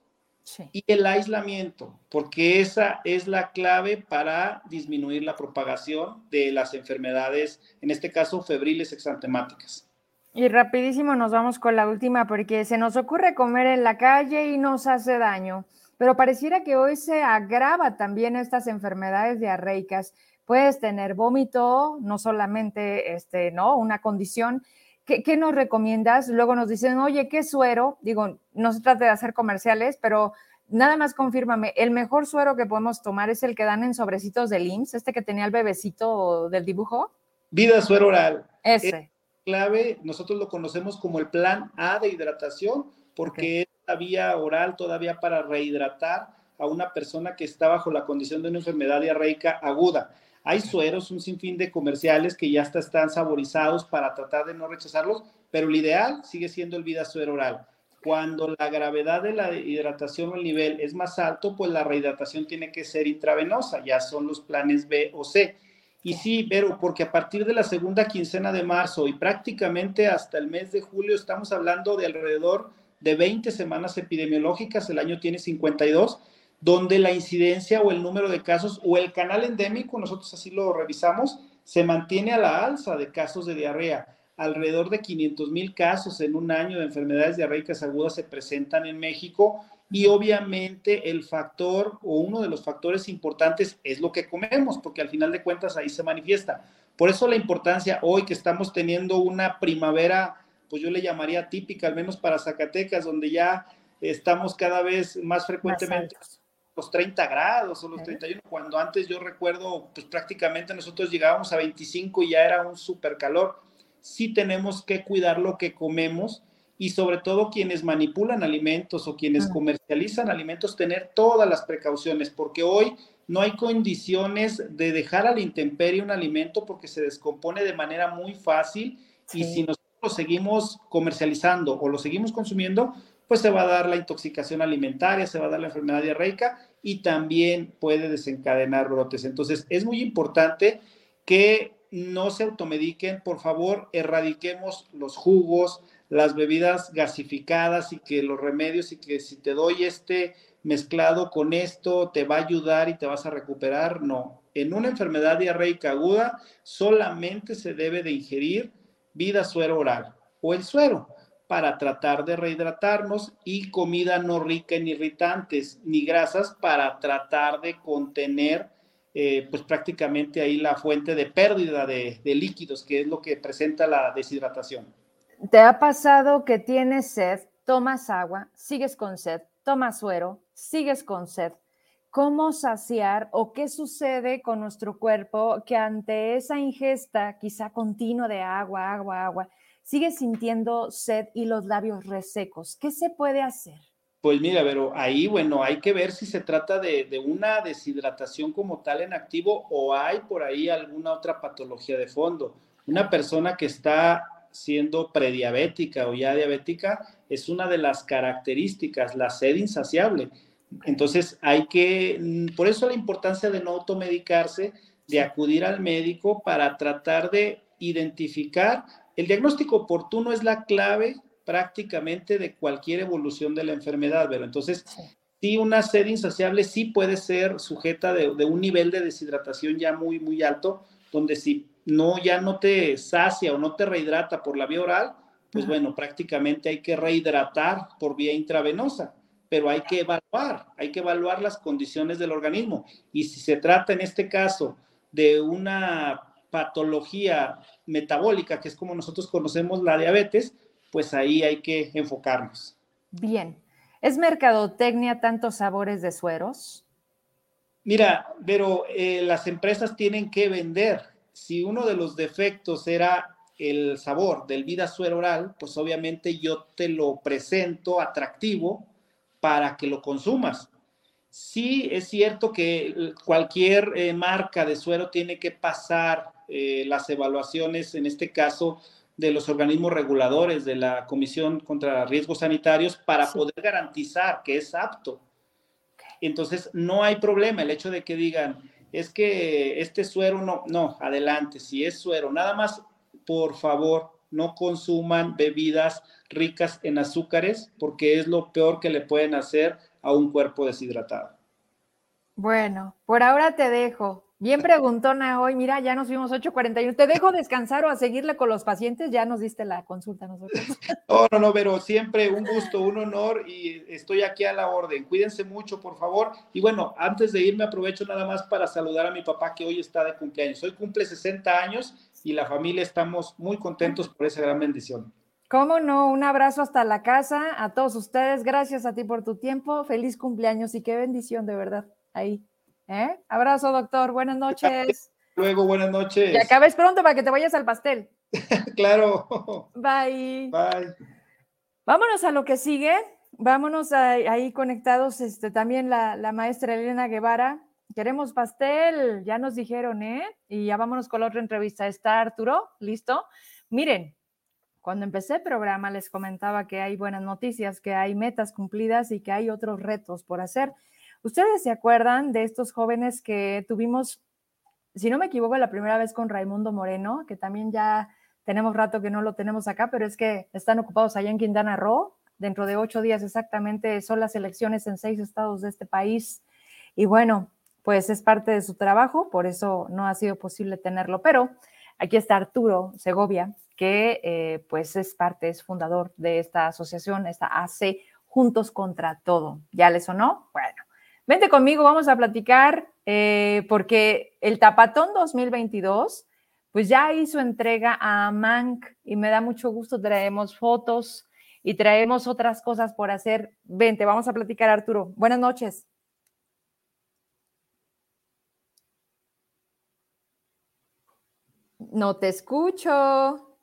y el aislamiento, porque esa es la clave para disminuir la propagación de las enfermedades, en este caso febriles exantemáticas.
Y rapidísimo nos vamos con la última, porque se nos ocurre comer en la calle y nos hace daño, pero pareciera que hoy se agrava también estas enfermedades diarreicas puedes tener vómito, no solamente este, ¿no? una condición. ¿Qué, ¿Qué, nos recomiendas? Luego nos dicen, oye, ¿qué suero? Digo, no se trata de hacer comerciales, pero nada más confírmame, el mejor suero que podemos tomar es el que dan en sobrecitos de LIMS, este que tenía el bebecito del dibujo.
Vida suero oral.
Ese. Es
clave, nosotros lo conocemos como el plan A de hidratación, porque es la vía oral todavía para rehidratar a una persona que está bajo la condición de una enfermedad diarreica aguda. Hay sueros, un sinfín de comerciales que ya están saborizados para tratar de no rechazarlos, pero el ideal sigue siendo el vida suero oral. Cuando la gravedad de la hidratación o el nivel es más alto, pues la rehidratación tiene que ser intravenosa, ya son los planes B o C. Y sí, pero porque a partir de la segunda quincena de marzo y prácticamente hasta el mes de julio estamos hablando de alrededor de 20 semanas epidemiológicas, el año tiene 52, donde la incidencia o el número de casos o el canal endémico, nosotros así lo revisamos, se mantiene a la alza de casos de diarrea. Alrededor de 500 mil casos en un año de enfermedades diarreicas agudas se presentan en México y obviamente el factor o uno de los factores importantes es lo que comemos, porque al final de cuentas ahí se manifiesta. Por eso la importancia hoy que estamos teniendo una primavera, pues yo le llamaría típica, al menos para Zacatecas, donde ya estamos cada vez más frecuentemente los 30 grados o los 31, cuando antes yo recuerdo, pues prácticamente nosotros llegábamos a 25 y ya era un super calor. Sí tenemos que cuidar lo que comemos y sobre todo quienes manipulan alimentos o quienes comercializan alimentos, tener todas las precauciones, porque hoy no hay condiciones de dejar a la intemperie un alimento porque se descompone de manera muy fácil y si nosotros lo seguimos comercializando o lo seguimos consumiendo, pues se va a dar la intoxicación alimentaria, se va a dar la enfermedad diarreica y también puede desencadenar brotes. Entonces, es muy importante que no se automediquen, por favor, erradiquemos los jugos, las bebidas gasificadas y que los remedios y que si te doy este mezclado con esto te va a ayudar y te vas a recuperar, no. En una enfermedad diarreica aguda solamente se debe de ingerir vida suero oral o el suero para tratar de rehidratarnos y comida no rica en irritantes ni grasas para tratar de contener eh, pues prácticamente ahí la fuente de pérdida de líquidos que es lo que presenta la deshidratación.
¿Te ha pasado que tienes sed, tomas agua, sigues con sed, tomas suero, sigues con sed? ¿Cómo saciar o qué sucede con nuestro cuerpo que ante esa ingesta quizá continua de agua, agua, agua, sigue sintiendo sed y los labios resecos? ¿Qué se puede hacer?
Pues mira, pero ahí, bueno, hay que ver si se trata de, de, una deshidratación como tal en activo o hay por ahí alguna otra patología de fondo. Una persona que está siendo prediabética o ya diabética, es una de las características, la sed insaciable. Entonces hay que, mm, por eso la importancia de no automedicarse, de acudir al médico para tratar de identificar. El diagnóstico oportuno es la clave prácticamente de cualquier evolución de la enfermedad, pero entonces sí una sed insaciable sí puede ser sujeta de, de un nivel de deshidratación ya muy, muy alto, donde si no, ya no te sacia o no te rehidrata por la vía oral, pues bueno, prácticamente hay que rehidratar por vía intravenosa, pero hay que evaluar, hay que evaluar las condiciones del organismo. Y si se trata en este caso de una patología metabólica, que es como nosotros conocemos la diabetes, pues ahí hay que enfocarnos.
Bien. ¿Es mercadotecnia tantos sabores de sueros?
Mira, pero eh, las empresas tienen que vender si uno de los defectos era el sabor del vida suero oral, pues obviamente yo te lo presento atractivo para que lo consumas. Sí es cierto que cualquier eh, marca de suero tiene que pasar eh, las evaluaciones, en este caso, de los organismos reguladores de la Comisión contra Riesgos Sanitarios para poder garantizar que es apto. Entonces, no hay problema el hecho de que digan, es que este suero no, no, adelante, si es suero, nada más, por favor, no consuman bebidas ricas en azúcares porque es lo peor que le pueden hacer a un cuerpo deshidratado.
Bueno, por ahora te dejo. Bien preguntona hoy, mira, ya nos vimos 8.41. ¿Te dejo descansar o a seguirle con los pacientes? Ya nos diste la consulta nosotros.
No, [LAUGHS] no, no, pero siempre un gusto, un honor y estoy aquí a la orden. Cuídense mucho, por favor. Y bueno, antes de irme aprovecho nada más para saludar a mi papá que hoy está de cumpleaños. Hoy cumple 60 años y la familia estamos muy contentos por esa gran bendición.
Cómo no, un abrazo hasta la casa a todos ustedes. Gracias a ti por tu tiempo. Feliz cumpleaños y qué bendición de verdad ahí. ¿Eh? Abrazo, doctor. Buenas [LAUGHS] noches.
Luego, buenas noches.
Y acabes pronto para que te vayas al pastel. [LAUGHS]
claro.
Bye.
Bye.
Vámonos a lo que sigue. Vámonos ahí conectados este, también la, la maestra Elena Guevara. Queremos pastel, ya nos dijeron, ¿eh? Y ya vámonos con la otra entrevista. ¿Está Arturo? ¿Listo? Miren, cuando empecé el programa les comentaba que hay buenas noticias, que hay metas cumplidas y que hay otros retos por hacer. ¿Ustedes se acuerdan de estos jóvenes que tuvimos, si no me equivoco, la primera vez con Raimundo Moreno, que también ya tenemos rato que no lo tenemos acá, pero es que están ocupados allá en Quintana Roo? Dentro de ocho días exactamente son las elecciones en seis estados de este país. Y bueno, pues es parte de su trabajo, por eso no ha sido posible tenerlo. Pero aquí está Arturo Segovia, que eh, pues es parte, es fundador de esta asociación, esta AC Juntos contra Todo. ¿Ya les sonó? Bueno, Vente conmigo, vamos a platicar, eh, porque el Tapatón 2022, pues ya hizo entrega a Mank y me da mucho gusto, traemos fotos y traemos otras cosas por hacer. Vente, vamos a platicar, Arturo. Buenas noches. No te escucho.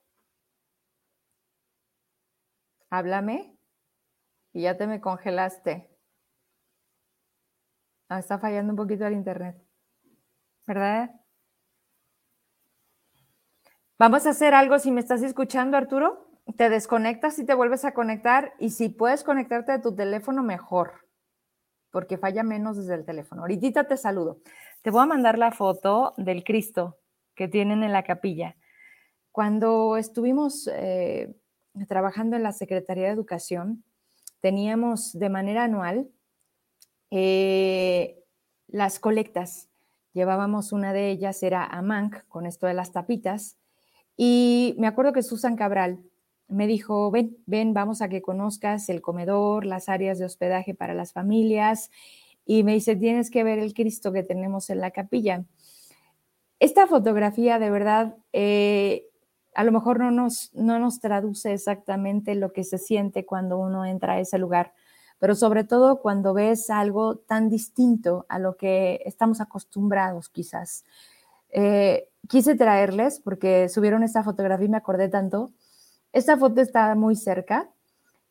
Háblame. Y ya te me congelaste. Ah, está fallando un poquito el internet. ¿Verdad? Vamos a hacer algo. Si me estás escuchando, Arturo, te desconectas y te vuelves a conectar. Y si puedes conectarte de tu teléfono, mejor. Porque falla menos desde el teléfono. Ahorita te saludo. Te voy a mandar la foto del Cristo que tienen en la capilla. Cuando estuvimos eh, trabajando en la Secretaría de Educación, teníamos de manera anual eh, las colectas. Llevábamos una de ellas, era a Mank, con esto de las tapitas. Y me acuerdo que Susan Cabral me dijo, ven, ven, vamos a que conozcas el comedor, las áreas de hospedaje para las familias. Y me dice, tienes que ver el Cristo que tenemos en la capilla. Esta fotografía de verdad, eh, a lo mejor no nos, no nos traduce exactamente lo que se siente cuando uno entra a ese lugar, pero sobre todo cuando ves algo tan distinto a lo que estamos acostumbrados quizás. Eh, quise traerles porque subieron esta fotografía y me acordé tanto. Esta foto está muy cerca,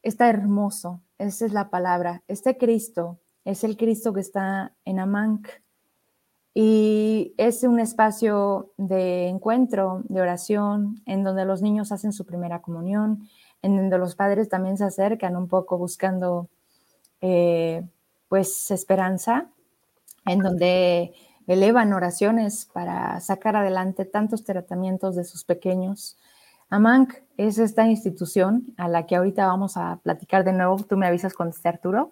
está hermoso, esa es la palabra. Este Cristo es el Cristo que está en Amanc y es un espacio de encuentro, de oración, en donde los niños hacen su primera comunión, en donde los padres también se acercan un poco buscando eh, pues esperanza, en donde elevan oraciones para sacar adelante tantos tratamientos de sus pequeños. AMANC es esta institución a la que ahorita vamos a platicar de nuevo, tú me avisas cuando esté Arturo,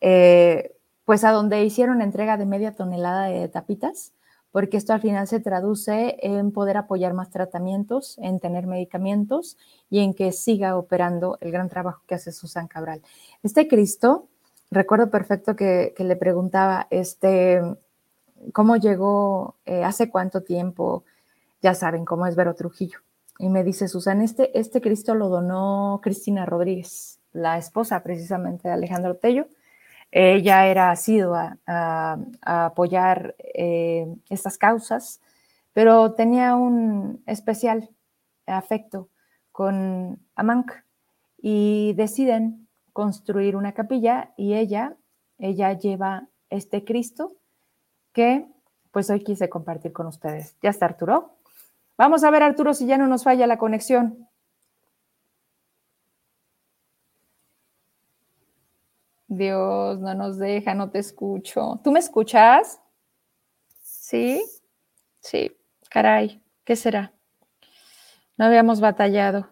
eh, pues a donde hicieron entrega de media tonelada de tapitas, porque esto al final se traduce en poder apoyar más tratamientos, en tener medicamentos y en que siga operando el gran trabajo que hace Susan Cabral. Este Cristo, recuerdo perfecto que, le preguntaba, este, ¿cómo llegó? Eh, ¿Hace cuánto tiempo? Ya saben cómo es Vero Trujillo. Y me dice, Susan, este, este Cristo lo donó Cristina Rodríguez, la esposa precisamente de Alejandro Tello. Ella era asidua a, a apoyar eh, estas causas, pero tenía un especial afecto con Amanc y deciden construir una capilla y ella, ella lleva este Cristo que pues hoy quise compartir con ustedes. ¿Ya está Arturo? Vamos a ver Arturo si ya no nos falla la conexión. Dios, no nos deja, no te escucho. ¿Tú me escuchas? Sí, sí, caray, ¿qué será? No habíamos batallado.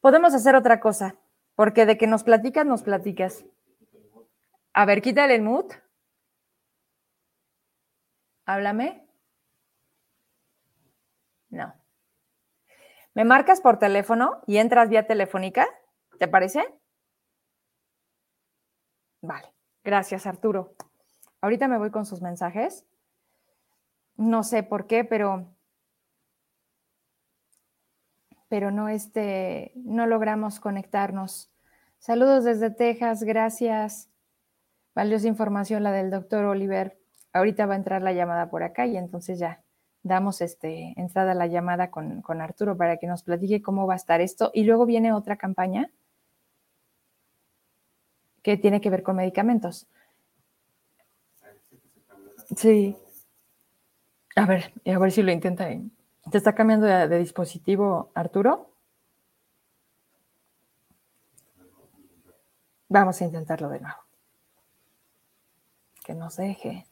Podemos hacer otra cosa. Porque de que nos platicas, nos platicas. A ver, quítale el mood. Háblame. No. ¿Me marcas por teléfono y entras vía telefónica? ¿Te parece? Vale. Gracias, Arturo. Ahorita me voy con sus mensajes. No sé por qué, pero pero no este no logramos conectarnos. Saludos desde Texas, gracias. Valiosa información la del doctor Oliver. Ahorita va a entrar la llamada por acá y entonces ya damos este, entrada a la llamada con, con Arturo para que nos platique cómo va a estar esto. Y luego viene otra campaña que tiene que ver con medicamentos. Sí. A ver, a ver si lo intenta. ¿Te está cambiando de, dispositivo, Arturo? Vamos a intentarlo de nuevo. Que nos deje.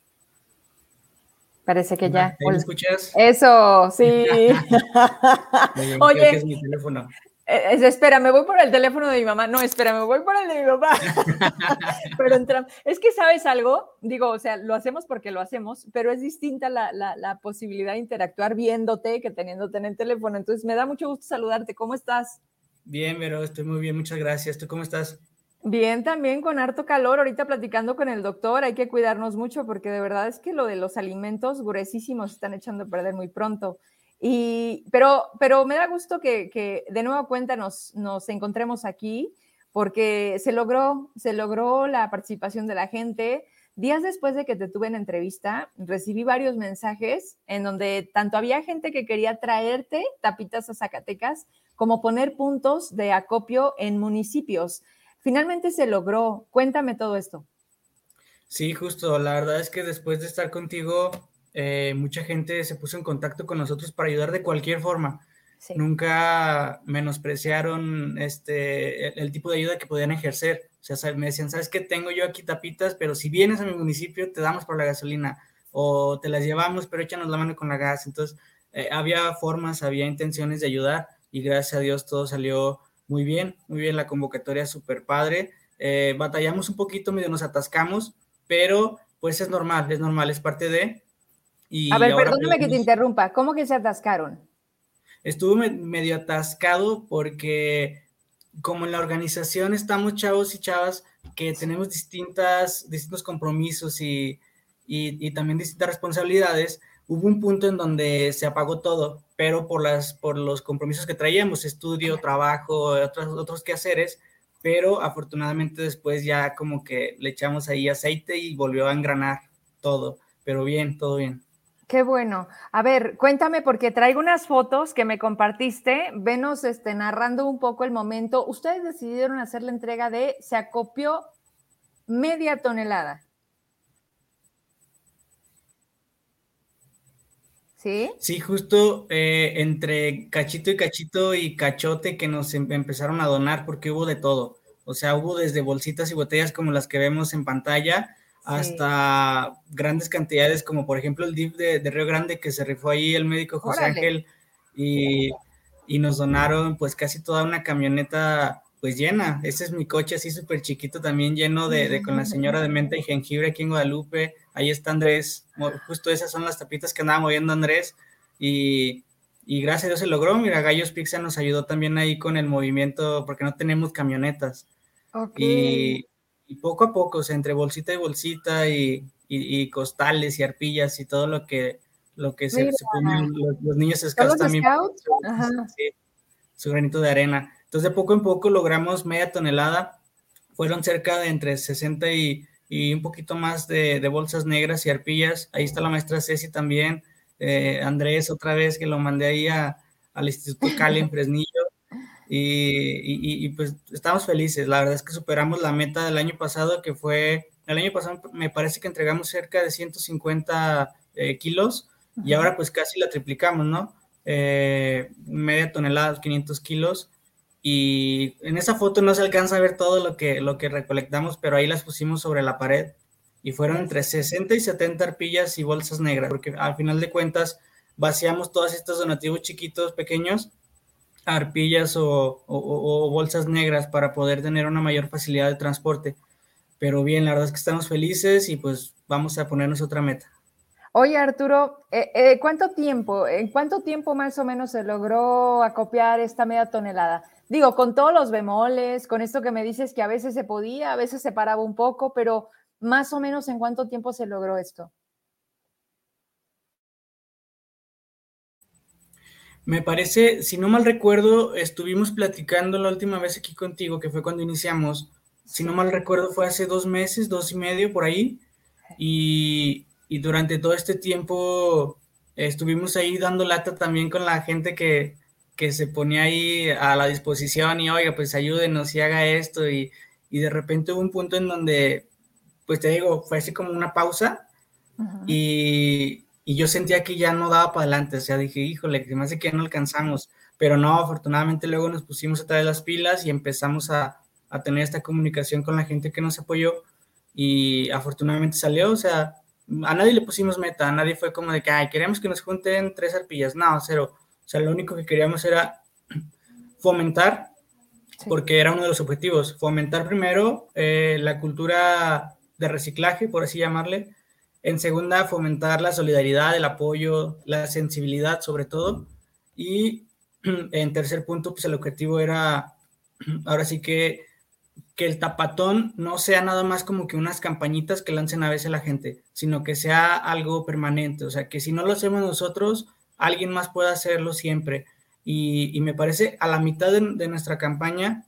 Parece que ya.
¿Me escuchas?
Eso, sí. [LAUGHS] Oye, es mi teléfono. Eh, espera, me voy por el teléfono de mi mamá. No, espera, me voy por el de mi papá. [LAUGHS] pero entramos. Es que, ¿sabes algo? Digo, o sea, lo hacemos porque lo hacemos, pero es distinta la, la, posibilidad de interactuar viéndote que teniéndote en el teléfono. Entonces, me da mucho gusto saludarte. ¿Cómo estás?
Bien, pero estoy muy bien, muchas gracias. ¿Tú cómo estás?
Bien, también con harto calor. Ahorita platicando con el doctor, hay que cuidarnos mucho porque de verdad es que lo de los alimentos gruesísimos están echando a perder muy pronto. Y, pero, pero me da gusto que, que de nueva cuenta nos, nos, encontremos aquí porque se logró, se logró la participación de la gente. Días después de que te tuve en entrevista, recibí varios mensajes en donde tanto había gente que quería traerte tapitas a Zacatecas como poner puntos de acopio en municipios. Finalmente se logró. Cuéntame todo esto.
Sí, justo. La verdad es que después de estar contigo, eh, mucha gente se puso en contacto con nosotros para ayudar de cualquier forma. Nunca menospreciaron este, el, tipo de ayuda que podían ejercer. O sea, me decían, ¿sabes qué? Tengo yo aquí tapitas, pero si vienes a mi municipio, te damos por la gasolina. O te las llevamos, pero échanos la mano con la gas. Entonces, eh, había formas, había intenciones de ayudar y gracias a Dios todo salió muy bien, muy bien la convocatoria, súper padre. Eh, batallamos un poquito, medio nos atascamos, pero pues es normal, es normal, es parte de,
a ver, perdóname que te interrumpa. ¿Cómo que se atascaron?
Estuvo medio atascado porque como en la organización estamos chavos y chavas que tenemos distintas, distintos compromisos y, y, también distintas responsabilidades, hubo un punto en donde se apagó todo, pero por, las, por los compromisos que traíamos, estudio, trabajo, otros, otros quehaceres, pero afortunadamente después ya como que le echamos ahí aceite y volvió a engranar todo, pero bien, todo bien.
Qué bueno. A ver, cuéntame porque traigo unas fotos que me compartiste. Venos este, narrando un poco el momento. Ustedes decidieron hacer la entrega de, se acopió media tonelada. ¿Sí?
Sí, justo eh, entre cachito y cachito y cachote que nos em, empezaron a donar porque hubo de todo. O sea, hubo desde bolsitas y botellas como las que vemos en pantalla, hasta grandes cantidades, como por ejemplo el DIF de, Río Grande que se rifó ahí el médico José Ángel y, y, nos donaron pues casi toda una camioneta pues llena. Ese es mi coche así súper chiquito también lleno de, de, con la señora de menta y jengibre aquí en Guadalupe. Ahí está Andrés, justo esas son las tapitas que andaba moviendo Andrés y, y gracias a Dios se logró. Mira, Gallos Pizza nos ayudó también ahí con el movimiento porque no tenemos camionetas. Y, y poco a poco, o sea, entre bolsita y bolsita y, y, costales y arpillas y todo lo que, lo que se, ponen los, niños scouts también. su granito de arena. Entonces, de poco en poco logramos media tonelada. Fueron cerca de entre 60 y, y un poquito más de, de, bolsas negras y arpillas. Ahí está la maestra Ceci también. Eh, Andrés, otra vez que lo mandé ahí a, al Instituto Cali en [LAUGHS] Fresnillo. Y, pues estamos felices. La verdad es que superamos la meta del año pasado, que fue, el año pasado me parece que entregamos cerca de 150 eh, kilos y ahora pues casi la triplicamos, ¿no? Eh, media tonelada, 500 kilos. Y en esa foto no se alcanza a ver todo lo que, lo que recolectamos, pero ahí las pusimos sobre la pared y fueron entre 60 y 70 arpillas y bolsas negras, porque al final de cuentas vaciamos todos estos donativos chiquitos, pequeños, arpillas o, bolsas negras para poder tener una mayor facilidad de transporte. Pero bien, la verdad es que estamos felices y pues vamos a ponernos otra meta.
Oye, Arturo, eh, eh, ¿cuánto tiempo, en cuánto tiempo más o menos se logró acopiar esta media tonelada? Digo, con todos los bemoles, con esto que me dices que a veces se podía, a veces se paraba un poco, pero más o menos en cuánto tiempo se logró esto.
Me parece, si no mal recuerdo, estuvimos platicando la última vez aquí contigo, que fue cuando iniciamos. Si no mal recuerdo, fue hace dos meses, dos y medio por ahí. Y, y durante todo este tiempo estuvimos ahí dando lata también con la gente que, que, se ponía ahí a la disposición y oiga, pues ayúdenos y haga esto y, y, de repente hubo un punto en donde, pues te digo, fue así como una pausa y, y, yo sentía que ya no daba para adelante, o sea, dije, híjole, que más de que ya no alcanzamos, pero no, afortunadamente luego nos pusimos a traer las pilas y empezamos a, a tener esta comunicación con la gente que nos apoyó y afortunadamente salió, o sea, a nadie le pusimos meta, a nadie fue como de que, ay, queremos que nos junten tres arpillas, no, cero. O sea, lo único que queríamos era fomentar, porque era uno de los objetivos, fomentar primero eh, la cultura de reciclaje, por así llamarle. En segunda, fomentar la solidaridad, el apoyo, la sensibilidad sobre todo. Y [CLEARS THROAT] en tercer punto, pues el objetivo era, [CLEARS THROAT] ahora sí que que el tapatón no sea nada más como que unas campañitas que lancen a veces la gente, sino que sea algo permanente. O sea, que si no lo hacemos nosotros, alguien más pueda hacerlo siempre. Y, me parece a la mitad de, nuestra campaña,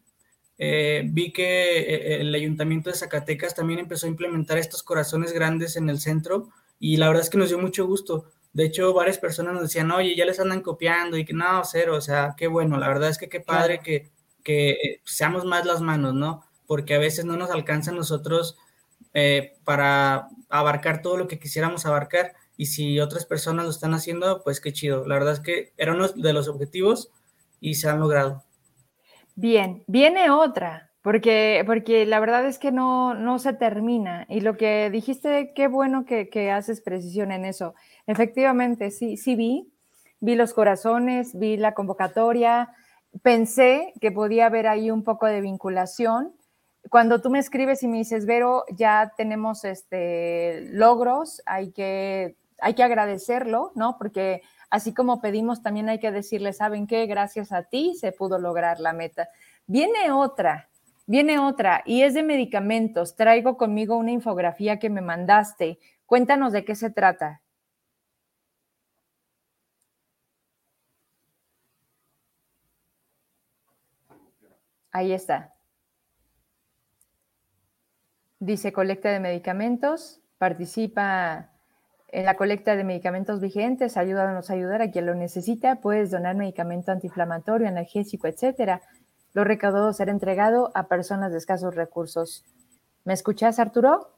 eh, vi que eh, el ayuntamiento de Zacatecas también empezó a implementar estos corazones grandes en el centro y la verdad es que nos dio mucho gusto. De hecho, varias personas nos decían, oye, ya les andan copiando y que no, cero, o sea, qué bueno, la verdad es que qué padre que, que seamos más las manos, ¿no? porque a veces no nos alcanza a nosotros eh, para abarcar todo lo que quisiéramos abarcar y si otras personas lo están haciendo, pues qué chido. La verdad es que era uno de los objetivos y se han logrado.
Bien, viene otra, porque, porque la verdad es que no, no se termina. Y lo que dijiste, qué bueno que, que haces precisión en eso. Efectivamente, sí, sí vi, vi los corazones, vi la convocatoria, pensé que podía haber ahí un poco de vinculación, cuando tú me escribes y me dices, Vero, ya tenemos este, logros, hay que, hay que agradecerlo, ¿no? Porque así como pedimos, también hay que decirle, ¿saben qué? Gracias a ti se pudo lograr la meta. Viene otra, viene otra, y es de medicamentos. Traigo conmigo una infografía que me mandaste. Cuéntanos de qué se trata. Ahí está. Dice colecta de medicamentos, participa en la colecta de medicamentos vigentes, ayúdanos a ayudar a quien lo necesita, puedes donar medicamento antiinflamatorio, analgésico, etcétera. Lo recaudado será entregado a personas de escasos recursos. ¿Me escuchas, Arturo?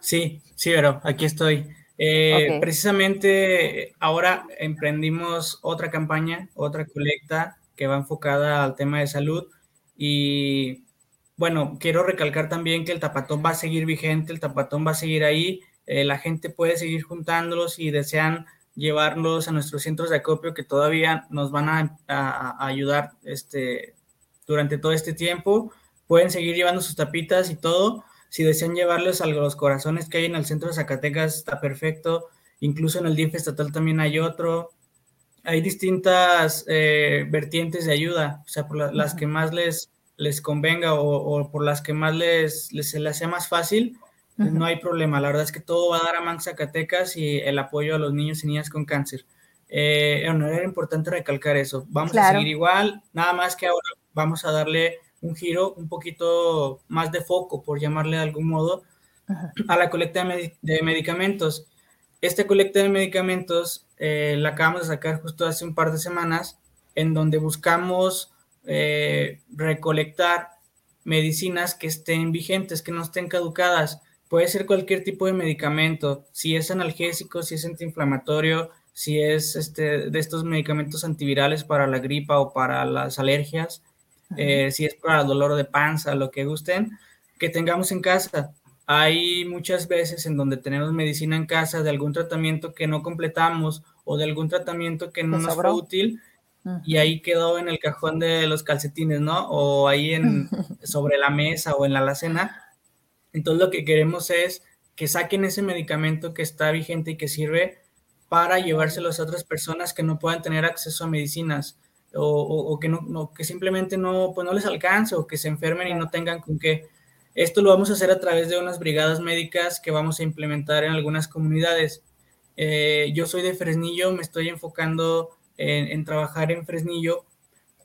Sí, sí, pero aquí estoy. Eh, precisamente ahora emprendimos otra campaña, otra colecta que va enfocada al tema de salud y bueno, quiero recalcar también que el tapatón va a seguir vigente, el tapatón va a seguir ahí, eh, la gente puede seguir juntándolos y desean llevarlos a nuestros centros de acopio que todavía nos van a, ayudar este, durante todo este tiempo. Pueden seguir llevando sus tapitas y todo. Si desean llevarlos a los corazones que hay en el centro de Zacatecas, está perfecto. Incluso en el DIF estatal también hay otro hay distintas eh, vertientes de ayuda, o sea, por las que más les, les convenga o, por las que más les, les, les sea más fácil, no hay problema. La verdad es que todo va a dar a Man Zacatecas y el apoyo a los niños y niñas con cáncer. Eh, era importante recalcar eso. Vamos a seguir igual, nada más que ahora vamos a darle un giro un poquito más de foco, por llamarle de algún modo, a la colecta de, medicamentos. Esta colecta de medicamentos eh, la acabamos de sacar justo hace un par de semanas, en donde buscamos eh, recolectar medicinas que estén vigentes, que no estén caducadas. Puede ser cualquier tipo de medicamento, si es analgésico, si es antiinflamatorio, si es este, de estos medicamentos antivirales para la gripa o para las alergias, eh, si es para el dolor de panza, lo que gusten, que tengamos en casa. Hay muchas veces en donde tenemos medicina en casa de algún tratamiento que no completamos o de algún tratamiento que no nos fue útil y ahí quedó en el cajón de los calcetines, ¿no? O ahí en, [LAUGHS] sobre la mesa o en la alacena. Entonces lo que queremos es que saquen ese medicamento que está vigente y que sirve para llevárselos a otras personas que no puedan tener acceso a medicinas o, que, no, que simplemente no, pues no les alcance o que se enfermen y no tengan con qué. Esto lo vamos a hacer a través de unas brigadas médicas que vamos a implementar en algunas comunidades. Eh, yo soy de Fresnillo, me estoy enfocando en, trabajar en Fresnillo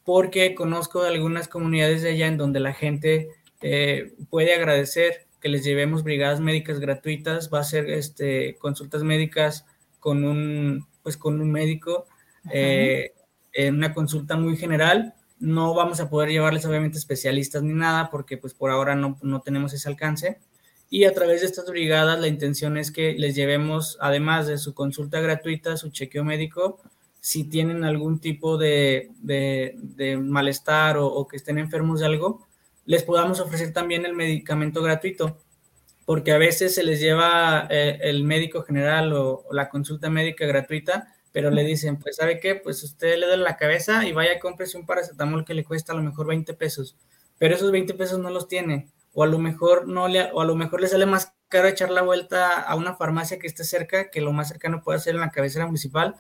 porque conozco algunas comunidades de allá en donde la gente eh, puede agradecer que les llevemos brigadas médicas gratuitas, va a ser este, consultas médicas con un, pues, con un médico, eh, en una consulta muy general no vamos a poder llevarles obviamente especialistas ni nada porque pues por ahora no, no tenemos ese alcance. Y a través de estas brigadas la intención es que les llevemos, además de su consulta gratuita, su chequeo médico, si tienen algún tipo de, de, malestar o, que estén enfermos de algo, les podamos ofrecer también el medicamento gratuito, porque a veces se les lleva eh, el médico general o, la consulta médica gratuita, pero le dicen, pues, ¿sabe qué? Pues usted le da la cabeza y vaya, cómprese un paracetamol que le cuesta a lo mejor 20 pesos, pero esos 20 pesos no los tiene, o a lo mejor no le, o a lo mejor le sale más caro echar la vuelta a una farmacia que esté cerca, que lo más cercano puede ser en la cabecera municipal,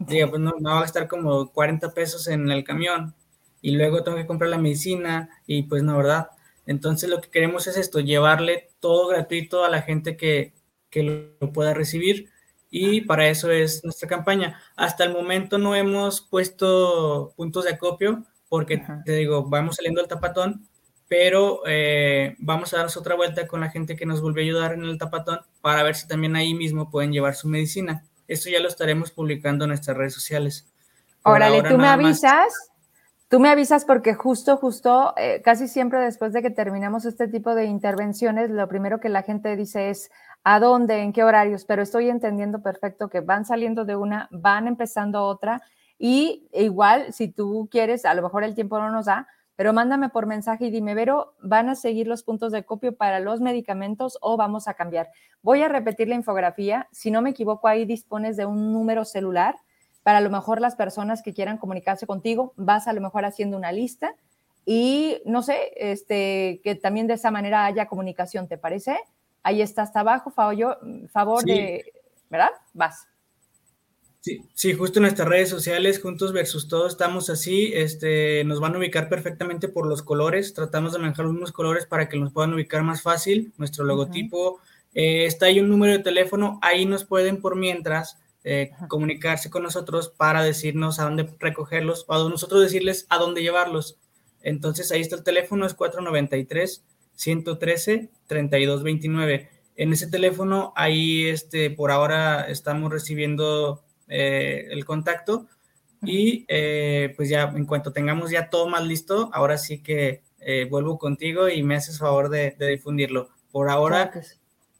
diga, pues no, va a gastar como 40 pesos en el camión, y luego tengo que comprar la medicina, y pues no, ¿verdad? Entonces lo que queremos es esto, llevarle todo gratuito a la gente que, que lo pueda recibir y para eso es nuestra campaña. Hasta el momento no hemos puesto puntos de acopio porque, te digo, vamos saliendo del tapatón, pero eh, vamos a darnos otra vuelta con la gente que nos volvió a ayudar en el tapatón para ver si también ahí mismo pueden llevar su medicina. Esto ya lo estaremos publicando en nuestras redes sociales.
Órale, tú me avisas. Tú me avisas porque justo, justo, eh, casi siempre después de que terminamos este tipo de intervenciones, lo primero que la gente dice es, a dónde, en qué horarios, pero estoy entendiendo perfecto que van saliendo de una, van empezando otra y igual si tú quieres, a lo mejor el tiempo no nos da, pero mándame por mensaje y dime, Vero, ¿van a seguir los puntos de copio para los medicamentos o vamos a cambiar? Voy a repetir la infografía, si no me equivoco, ahí dispones de un número celular para a lo mejor las personas que quieran comunicarse contigo, vas a lo mejor haciendo una lista y no sé, este, que también de esa manera haya comunicación, ¿te parece? Ahí está hasta abajo, favor, favor de, ¿verdad? Vas.
Sí, sí, justo en nuestras redes sociales, Juntos versus Todos, estamos así, este, nos van a ubicar perfectamente por los colores, tratamos de manejar los mismos colores para que nos puedan ubicar más fácil, nuestro logotipo, eh, está ahí un número de teléfono, ahí nos pueden por mientras eh, comunicarse con nosotros para decirnos a dónde recogerlos o a nosotros decirles a dónde llevarlos. Entonces ahí está el teléfono, es 493 113 3229. En ese teléfono, ahí este, por ahora estamos recibiendo eh, el contacto. Y eh, pues ya en cuanto tengamos ya todo más listo, ahora sí que eh, vuelvo contigo y me haces favor de, difundirlo. Por ahora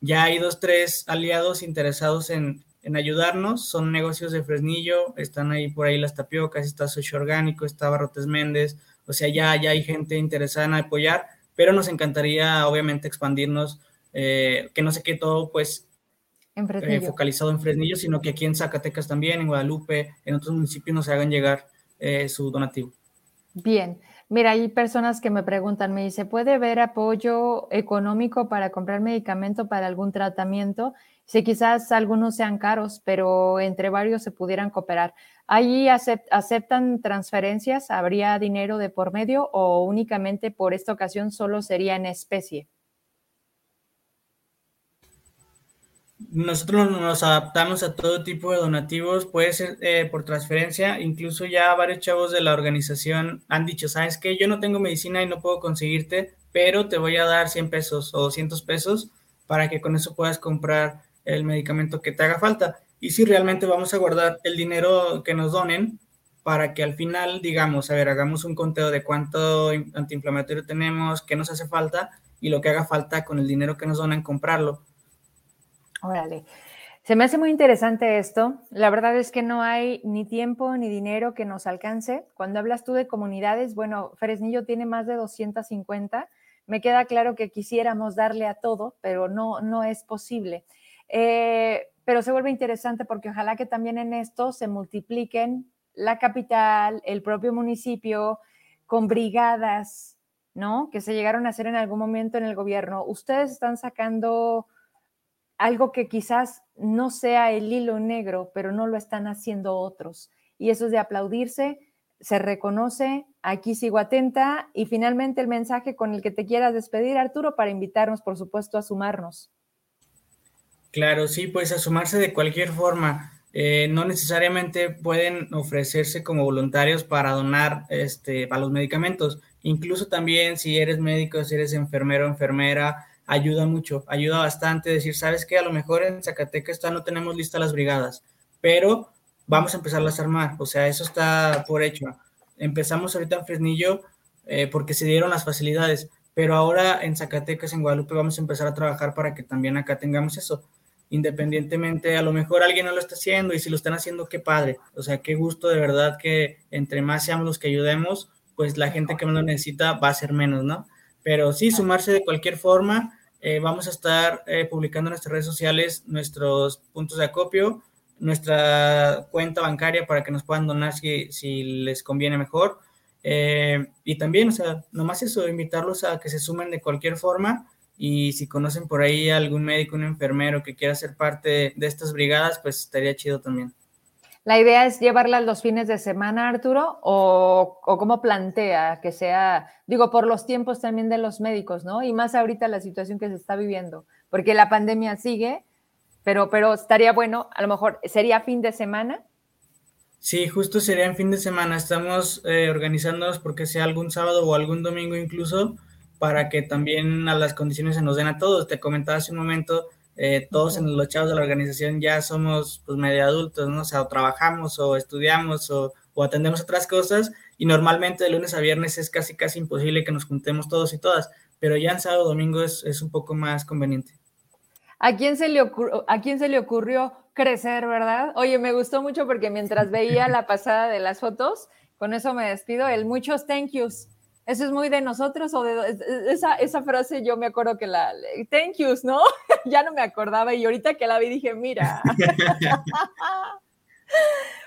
ya hay dos, tres aliados interesados en, en, ayudarnos, son negocios de Fresnillo, están ahí por ahí las tapiocas, está Socio Orgánico, está Barrotes Méndez, o sea, ya, ya hay gente interesada en apoyar pero nos encantaría obviamente expandirnos, eh, que no se quede todo pues eh, focalizado en Fresnillo, sino que aquí en Zacatecas también, en Guadalupe, en otros municipios nos hagan llegar eh, su donativo.
Bien, mira, hay personas que me preguntan, me dice, ¿puede haber apoyo económico para comprar medicamento para algún tratamiento? Si quizás algunos sean caros, pero entre varios se pudieran cooperar. ¿Allí aceptan transferencias? ¿Habría dinero de por medio o únicamente por esta ocasión solo sería en especie?
Nosotros nos adaptamos a todo tipo de donativos, puede ser eh, por transferencia, incluso ya varios chavos de la organización han dicho, sabes que yo no tengo medicina y no puedo conseguirte, pero te voy a dar 100 pesos o 200 pesos para que con eso puedas comprar el medicamento que te haga falta y si realmente vamos a guardar el dinero que nos donen para que al final digamos, a ver, hagamos un conteo de cuánto antiinflamatorio tenemos, qué nos hace falta y lo que haga falta con el dinero que nos donan, comprarlo.
Órale. Se me hace muy interesante esto. La verdad es que no hay ni tiempo ni dinero que nos alcance. Cuando hablas tú de comunidades, bueno, Fresnillo tiene más de 250. Me queda claro que quisiéramos darle a todo, pero no, no es posible. Eh, pero se vuelve interesante porque ojalá que también en esto se multipliquen la capital, el propio municipio, con brigadas, ¿no? Que se llegaron a hacer en algún momento en el gobierno. Ustedes están sacando algo que quizás no sea el hilo negro, pero no lo están haciendo otros. Y eso es de aplaudirse, se reconoce, aquí sigo atenta y finalmente el mensaje con el que te quieras despedir, Arturo, para invitarnos, por supuesto, a sumarnos.
Claro, sí, pues a sumarse de cualquier forma. Eh, no necesariamente pueden ofrecerse como voluntarios para donar este, para los medicamentos. Incluso también si eres médico, si eres enfermero enfermera, ayuda mucho, ayuda bastante decir, sabes que a lo mejor en Zacatecas no tenemos listas las brigadas, pero vamos a empezarlas a armar, o sea, eso está por hecho. Empezamos ahorita en Fresnillo eh, porque se dieron las facilidades, pero ahora en Zacatecas, en Guadalupe, vamos a empezar a trabajar para que también acá tengamos eso independientemente, a lo mejor alguien no lo está haciendo y si lo están haciendo, qué padre. O sea, qué gusto de verdad que entre más seamos los que ayudemos, pues la gente que menos necesita va a ser menos, ¿no? Pero sí, sumarse de cualquier forma. Eh, vamos a estar eh, publicando en nuestras redes sociales nuestros puntos de acopio, nuestra cuenta bancaria para que nos puedan donar si, les conviene mejor. Eh, y también, o sea, nomás eso, invitarlos a que se sumen de cualquier forma y si conocen por ahí algún médico, un enfermero que quiera ser parte de estas brigadas, pues estaría chido también.
¿La idea es llevarla los fines de semana, Arturo? ¿O, o cómo plantea que sea, digo, por los tiempos también de los médicos, ¿no? Y más ahorita la situación que se está viviendo, porque la pandemia sigue, pero, pero estaría bueno, a lo mejor sería fin de semana.
Sí, justo sería en fin de semana. Estamos eh, organizándonos porque sea algún sábado o algún domingo incluso para que también a las condiciones se nos den a todos. Te comentaba hace un momento, eh, todos en los chavos de la organización ya somos pues medio adultos, ¿no? O sea, o trabajamos o estudiamos o, o, atendemos otras cosas y normalmente de lunes a viernes es casi casi imposible que nos juntemos todos y todas, pero ya en sábado domingo es, es un poco más conveniente.
¿A quién, se le ocurrió, ¿A quién se le ocurrió crecer, verdad? Oye, me gustó mucho porque mientras veía la pasada de las fotos, con eso me despido, el muchos thank yous eso es muy de nosotros o de esa, esa frase yo me acuerdo que la thank yous, ¿no? [LAUGHS] ya no me acordaba y ahorita que la vi dije, mira. [LAUGHS]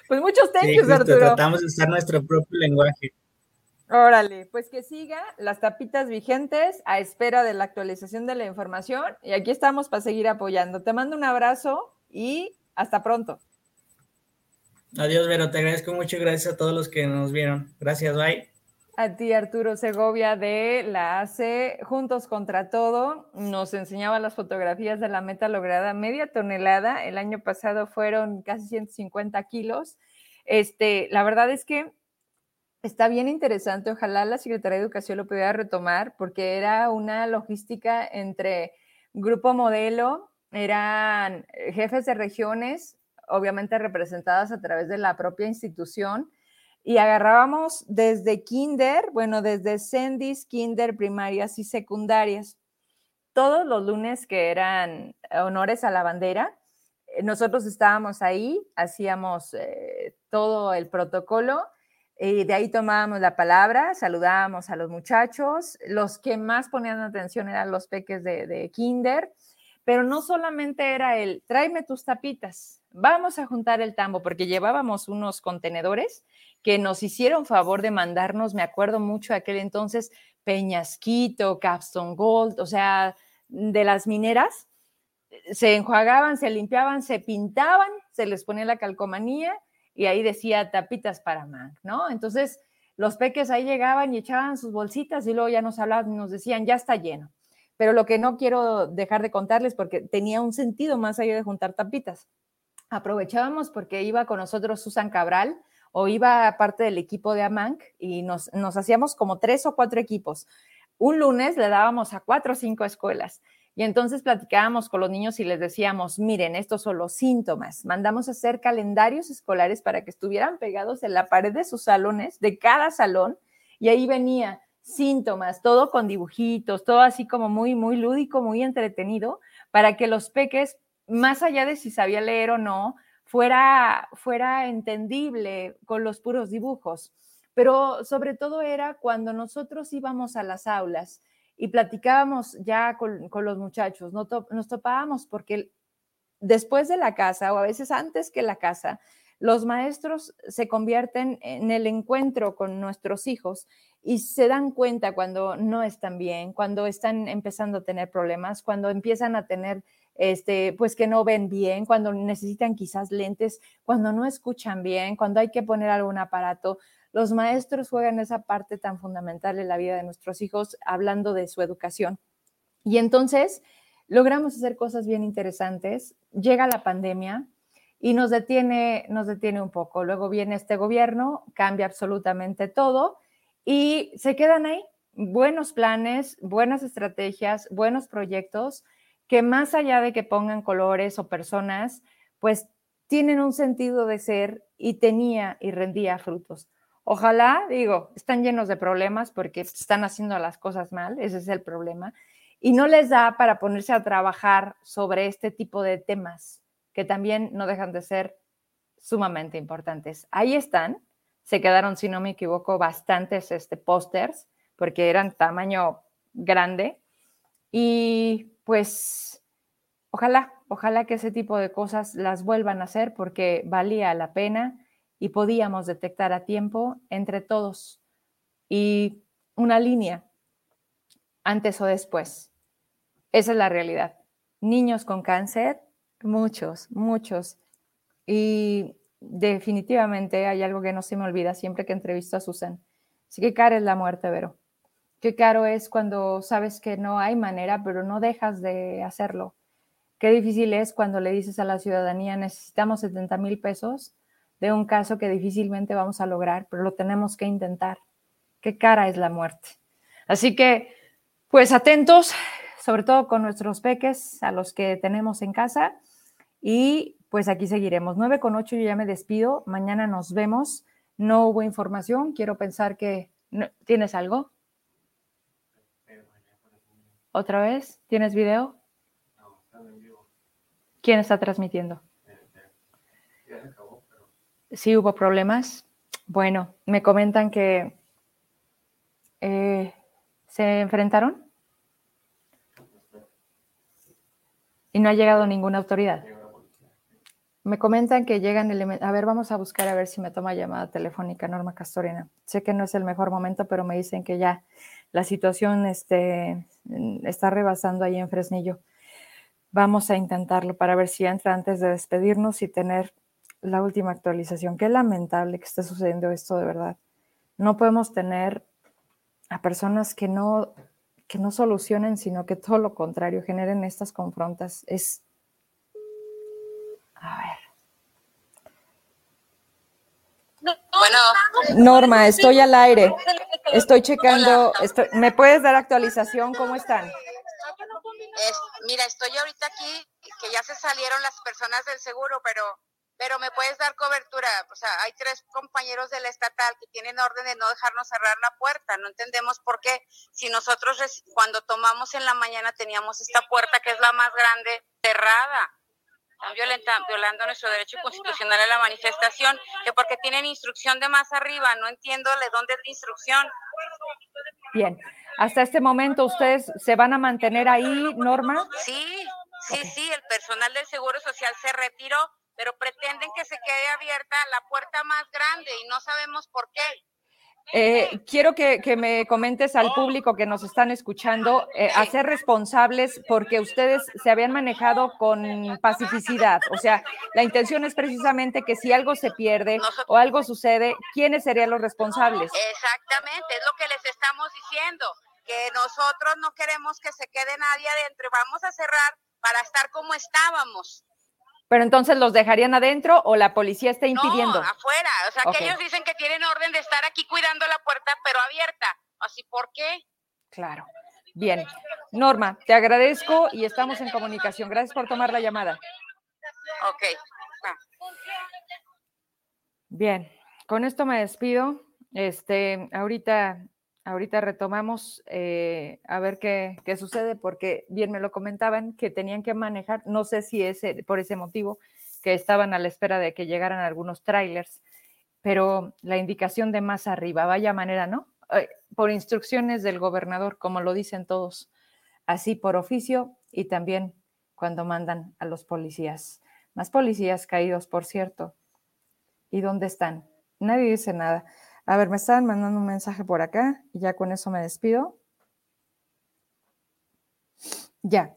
pues muchos thank yous, Arturo.
Tratamos de usar nuestro propio lenguaje.
Órale, pues que siga las tapitas vigentes a espera de la actualización de la información y aquí estamos para seguir apoyando. Te mando un abrazo y hasta pronto.
Adiós, Vero, te agradezco mucho y gracias a todos los que nos vieron. Gracias, bye.
A ti, Arturo Segovia, de la ACE, Juntos contra Todo, nos enseñaba las fotografías de la meta lograda, media tonelada, el año pasado fueron casi 150 kilos. Este, la verdad es que está bien interesante, ojalá la Secretaría de Educación lo pudiera retomar, porque era una logística entre grupo modelo, eran jefes de regiones, obviamente representadas a través de la propia institución, y agarrábamos desde kinder, bueno, desde sendis, kinder, primarias y secundarias. Todos los lunes que eran honores a la bandera, eh, nosotros estábamos ahí, hacíamos eh, todo el protocolo y de ahí tomábamos la palabra, saludábamos a los muchachos, los que más ponían atención eran los peques de, de kinder, pero no solamente era el, tráeme tus tapitas, vamos a juntar el tambo, porque llevábamos unos contenedores que nos hicieron favor de mandarnos, me acuerdo mucho aquel entonces, Peñasquito, Capstone Gold, o sea, de las mineras, se enjuagaban, se limpiaban, se pintaban, se les ponía la calcomanía y ahí decía tapitas para man, ¿no? Entonces, los peques ahí llegaban y echaban sus bolsitas y luego ya nos hablaban y nos decían, ya está lleno. Pero lo que no quiero dejar de contarles, porque tenía un sentido más allá de juntar tapitas. Aprovechábamos porque iba con nosotros Susan Cabral, o iba parte del equipo de AMANC y nos, nos hacíamos como tres o cuatro equipos. Un lunes le dábamos a cuatro o cinco escuelas y entonces platicábamos con los niños y les decíamos, miren, estos son los síntomas. Mandamos a hacer calendarios escolares para que estuvieran pegados en la pared de sus salones, de cada salón, y ahí venía síntomas, todo con dibujitos, todo así como muy, muy lúdico, muy entretenido, para que los peques, más allá de si sabía leer o no, fuera, fuera entendible con los puros dibujos. Pero sobre todo era cuando nosotros íbamos a las aulas y platicábamos ya con, los muchachos, nos topábamos porque después de la casa o a veces antes que la casa, los maestros se convierten en el encuentro con nuestros hijos y se dan cuenta cuando no están bien, cuando están empezando a tener problemas, cuando empiezan a tener este, pues que no ven bien, cuando necesitan quizás lentes, cuando no escuchan bien, cuando hay que poner algún aparato. Los maestros juegan esa parte tan fundamental en la vida de nuestros hijos, hablando de su educación. Y entonces logramos hacer cosas bien interesantes. Llega la pandemia y nos detiene, nos detiene un poco. Luego viene este gobierno, cambia absolutamente todo y se quedan ahí buenos planes, buenas estrategias, buenos proyectos que más allá de que pongan colores o personas, pues tienen un sentido de ser y tenía y rendía frutos. Ojalá, digo, están llenos de problemas porque están haciendo las cosas mal, ese es el problema, y no les da para ponerse a trabajar sobre este tipo de temas que también no dejan de ser sumamente importantes. Ahí están, se quedaron, si no me equivoco, bastantes este, pósters porque eran tamaño grande. Y pues ojalá, ojalá que ese tipo de cosas las vuelvan a hacer porque valía la pena y podíamos detectar a tiempo entre todos y una línea antes o después. Esa es la realidad. Niños con cáncer, muchos, muchos. Y definitivamente hay algo que no se me olvida siempre que entrevisto a Susan. Así que cara es la muerte, Vero. Qué caro es cuando sabes que no hay manera, pero no dejas de hacerlo. Qué difícil es cuando le dices a la ciudadanía, necesitamos 70 mil pesos de un caso que difícilmente vamos a lograr, pero lo tenemos que intentar. Qué cara es la muerte. Así que, pues atentos, sobre todo con nuestros peques, a los que tenemos en casa. Y pues aquí seguiremos. 9 con 8 yo ya me despido. Mañana nos vemos. No hubo información. Quiero pensar que... ¿Tienes algo? ¿Otra vez? ¿Tienes video? ¿Quién está transmitiendo? Sí hubo problemas. Bueno, me comentan que eh, se enfrentaron y no ha llegado ninguna autoridad. Me comentan que llegan elementos. A ver, vamos a buscar a ver si me toma llamada telefónica Norma Castorena. Sé que no es el mejor momento, pero me dicen que ya la situación este, está rebasando ahí en Fresnillo. Vamos a intentarlo para ver si entra antes de despedirnos y tener la última actualización. Qué lamentable que esté sucediendo esto de verdad. No podemos tener a personas que no, que no solucionen, sino que todo lo contrario, generen estas confrontas. Es. A ver. Bueno. Norma, estoy al aire. Estoy checando. ¿Me puedes dar actualización? ¿Cómo están?
mira, estoy ahorita aquí, que ya se salieron las personas del seguro, pero pero me puedes dar cobertura. O sea, hay tres compañeros de la estatal que tienen orden de no dejarnos cerrar la puerta. No entendemos por qué. Si nosotros cuando tomamos en la mañana teníamos esta puerta que es la más grande cerrada están violando nuestro derecho constitucional a la manifestación, que porque tienen instrucción de más arriba, no entiendo de dónde es la instrucción.
Bien, hasta este momento ustedes se van a mantener ahí, Norma.
Sí, sí, sí, el personal del Seguro Social se retiró, pero pretenden que se quede abierta la puerta más grande y no sabemos por qué.
Eh, quiero que, me comentes al público que nos están escuchando eh, a ser responsables porque ustedes se habían manejado con pacificidad. O sea, la intención es precisamente que si algo se pierde o algo sucede, ¿quiénes serían los responsables?
Exactamente, es lo que les estamos diciendo, que nosotros no queremos que se quede nadie adentro, vamos a cerrar para estar como estábamos.
Pero entonces los dejarían adentro o la policía está impidiendo.
No, afuera. O sea, que ellos dicen que tienen orden de estar aquí cuidando la puerta, pero abierta. Así, ¿por qué?
Claro. Bien. Norma, te agradezco y estamos en comunicación. Gracias por tomar la llamada.
Ok.
Bien, con esto me despido. Este, ahorita ahorita retomamos eh, a ver qué, sucede, porque bien me lo comentaban que tenían que manejar, no sé si es por ese motivo, que estaban a la espera de que llegaran algunos trailers, pero la indicación de más arriba, vaya manera, ¿no? por instrucciones del gobernador, como lo dicen todos, así por oficio y también cuando mandan a los policías. Más policías caídos, por cierto. ¿Y dónde están? Nadie dice nada. A ver, me están mandando un mensaje por acá y ya con eso me despido. Ya.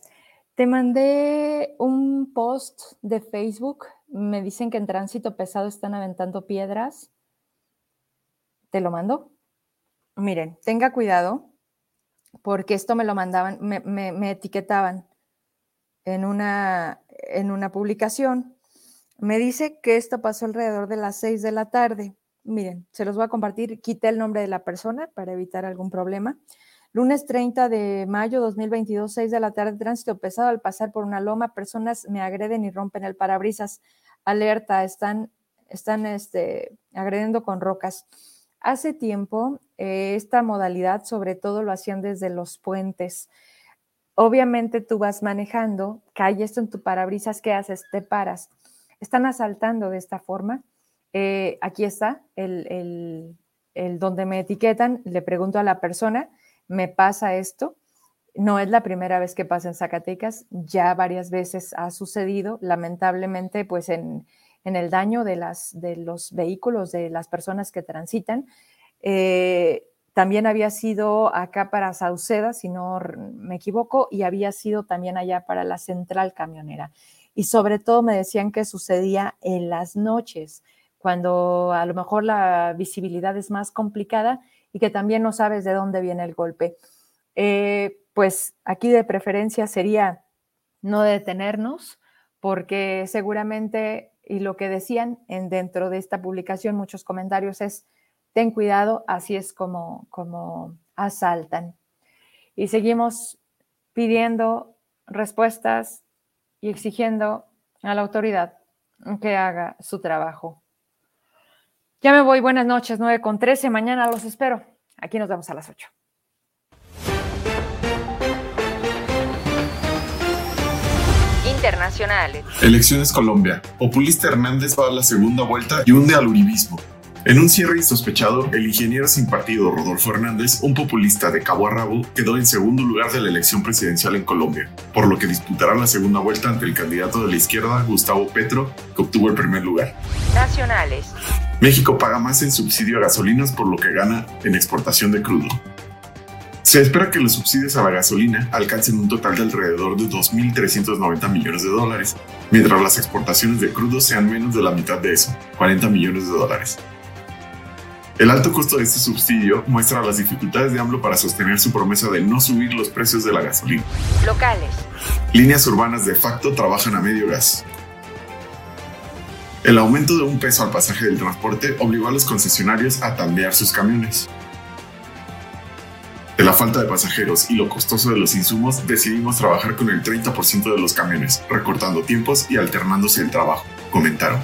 Te mandé un post de Facebook. Me dicen que en tránsito pesado están aventando piedras. ¿Te lo mando? Miren, tenga cuidado porque esto me lo mandaban, me, etiquetaban en una, en una publicación. Me dice que esto pasó alrededor de las 6 de la tarde. Miren, se los voy a compartir. Quité el nombre de la persona para evitar algún problema. Lunes 30 de mayo 2022, 6 de la tarde, tránsito pesado al pasar por una loma, personas me agreden y rompen el parabrisas. Alerta, están, están este, agrediendo con rocas. Hace tiempo, eh, esta modalidad sobre todo lo hacían desde los puentes. Obviamente tú vas manejando, cae esto en tu parabrisas, ¿qué haces? Te paras. Están asaltando de esta forma. Eh, aquí está el, donde me etiquetan, le pregunto a la persona, me pasa esto. No es la primera vez que pasa en Zacatecas, ya varias veces ha sucedido, lamentablemente, pues en, el daño de los vehículos, de las personas que transitan. Eh, también había sido acá para Sauceda, si no me equivoco, y había sido también allá para la central camionera. Y sobre todo me decían que sucedía en las noches, cuando a lo mejor la visibilidad es más complicada y que también no sabes de dónde viene el golpe. Eh, pues aquí de preferencia sería no detenernos, porque seguramente, y lo que decían en, dentro de esta publicación, muchos comentarios es, ten cuidado, así es como, como asaltan. Y seguimos pidiendo respuestas y exigiendo a la autoridad que haga su trabajo. Ya me voy, buenas noches, 9 con 13. Mañana los espero. Aquí nos vemos a las 8.
Internacionales. Elecciones Colombia. Populista Hernández va a la segunda vuelta y hunde al uribismo. En un cierre insospechado, el ingeniero sin partido Rodolfo Hernández, un populista de cabo a rabo, quedó en segundo lugar de la elección presidencial en Colombia, por lo que disputará la segunda vuelta ante el candidato de la izquierda, Gustavo Petro, que obtuvo el primer lugar. Nacionales. México paga más en subsidio a gasolinas por lo que gana en exportación de crudo. Se espera que los subsidios a la gasolina alcancen un total de alrededor de 2.390 millones de dólares, mientras las exportaciones de crudo sean menos de la mitad de eso, 40 millones de dólares. El alto costo de este subsidio muestra las dificultades de AMLO para sostener su promesa de no subir los precios de la gasolina. Locales. Líneas urbanas de facto trabajan a medio gas. El aumento de un peso al pasaje del transporte obligó a los concesionarios a tandear sus camiones. De la falta de pasajeros y lo costoso de los insumos, decidimos trabajar con el 30% de los camiones, recortando tiempos y alternándose el trabajo, comentaron.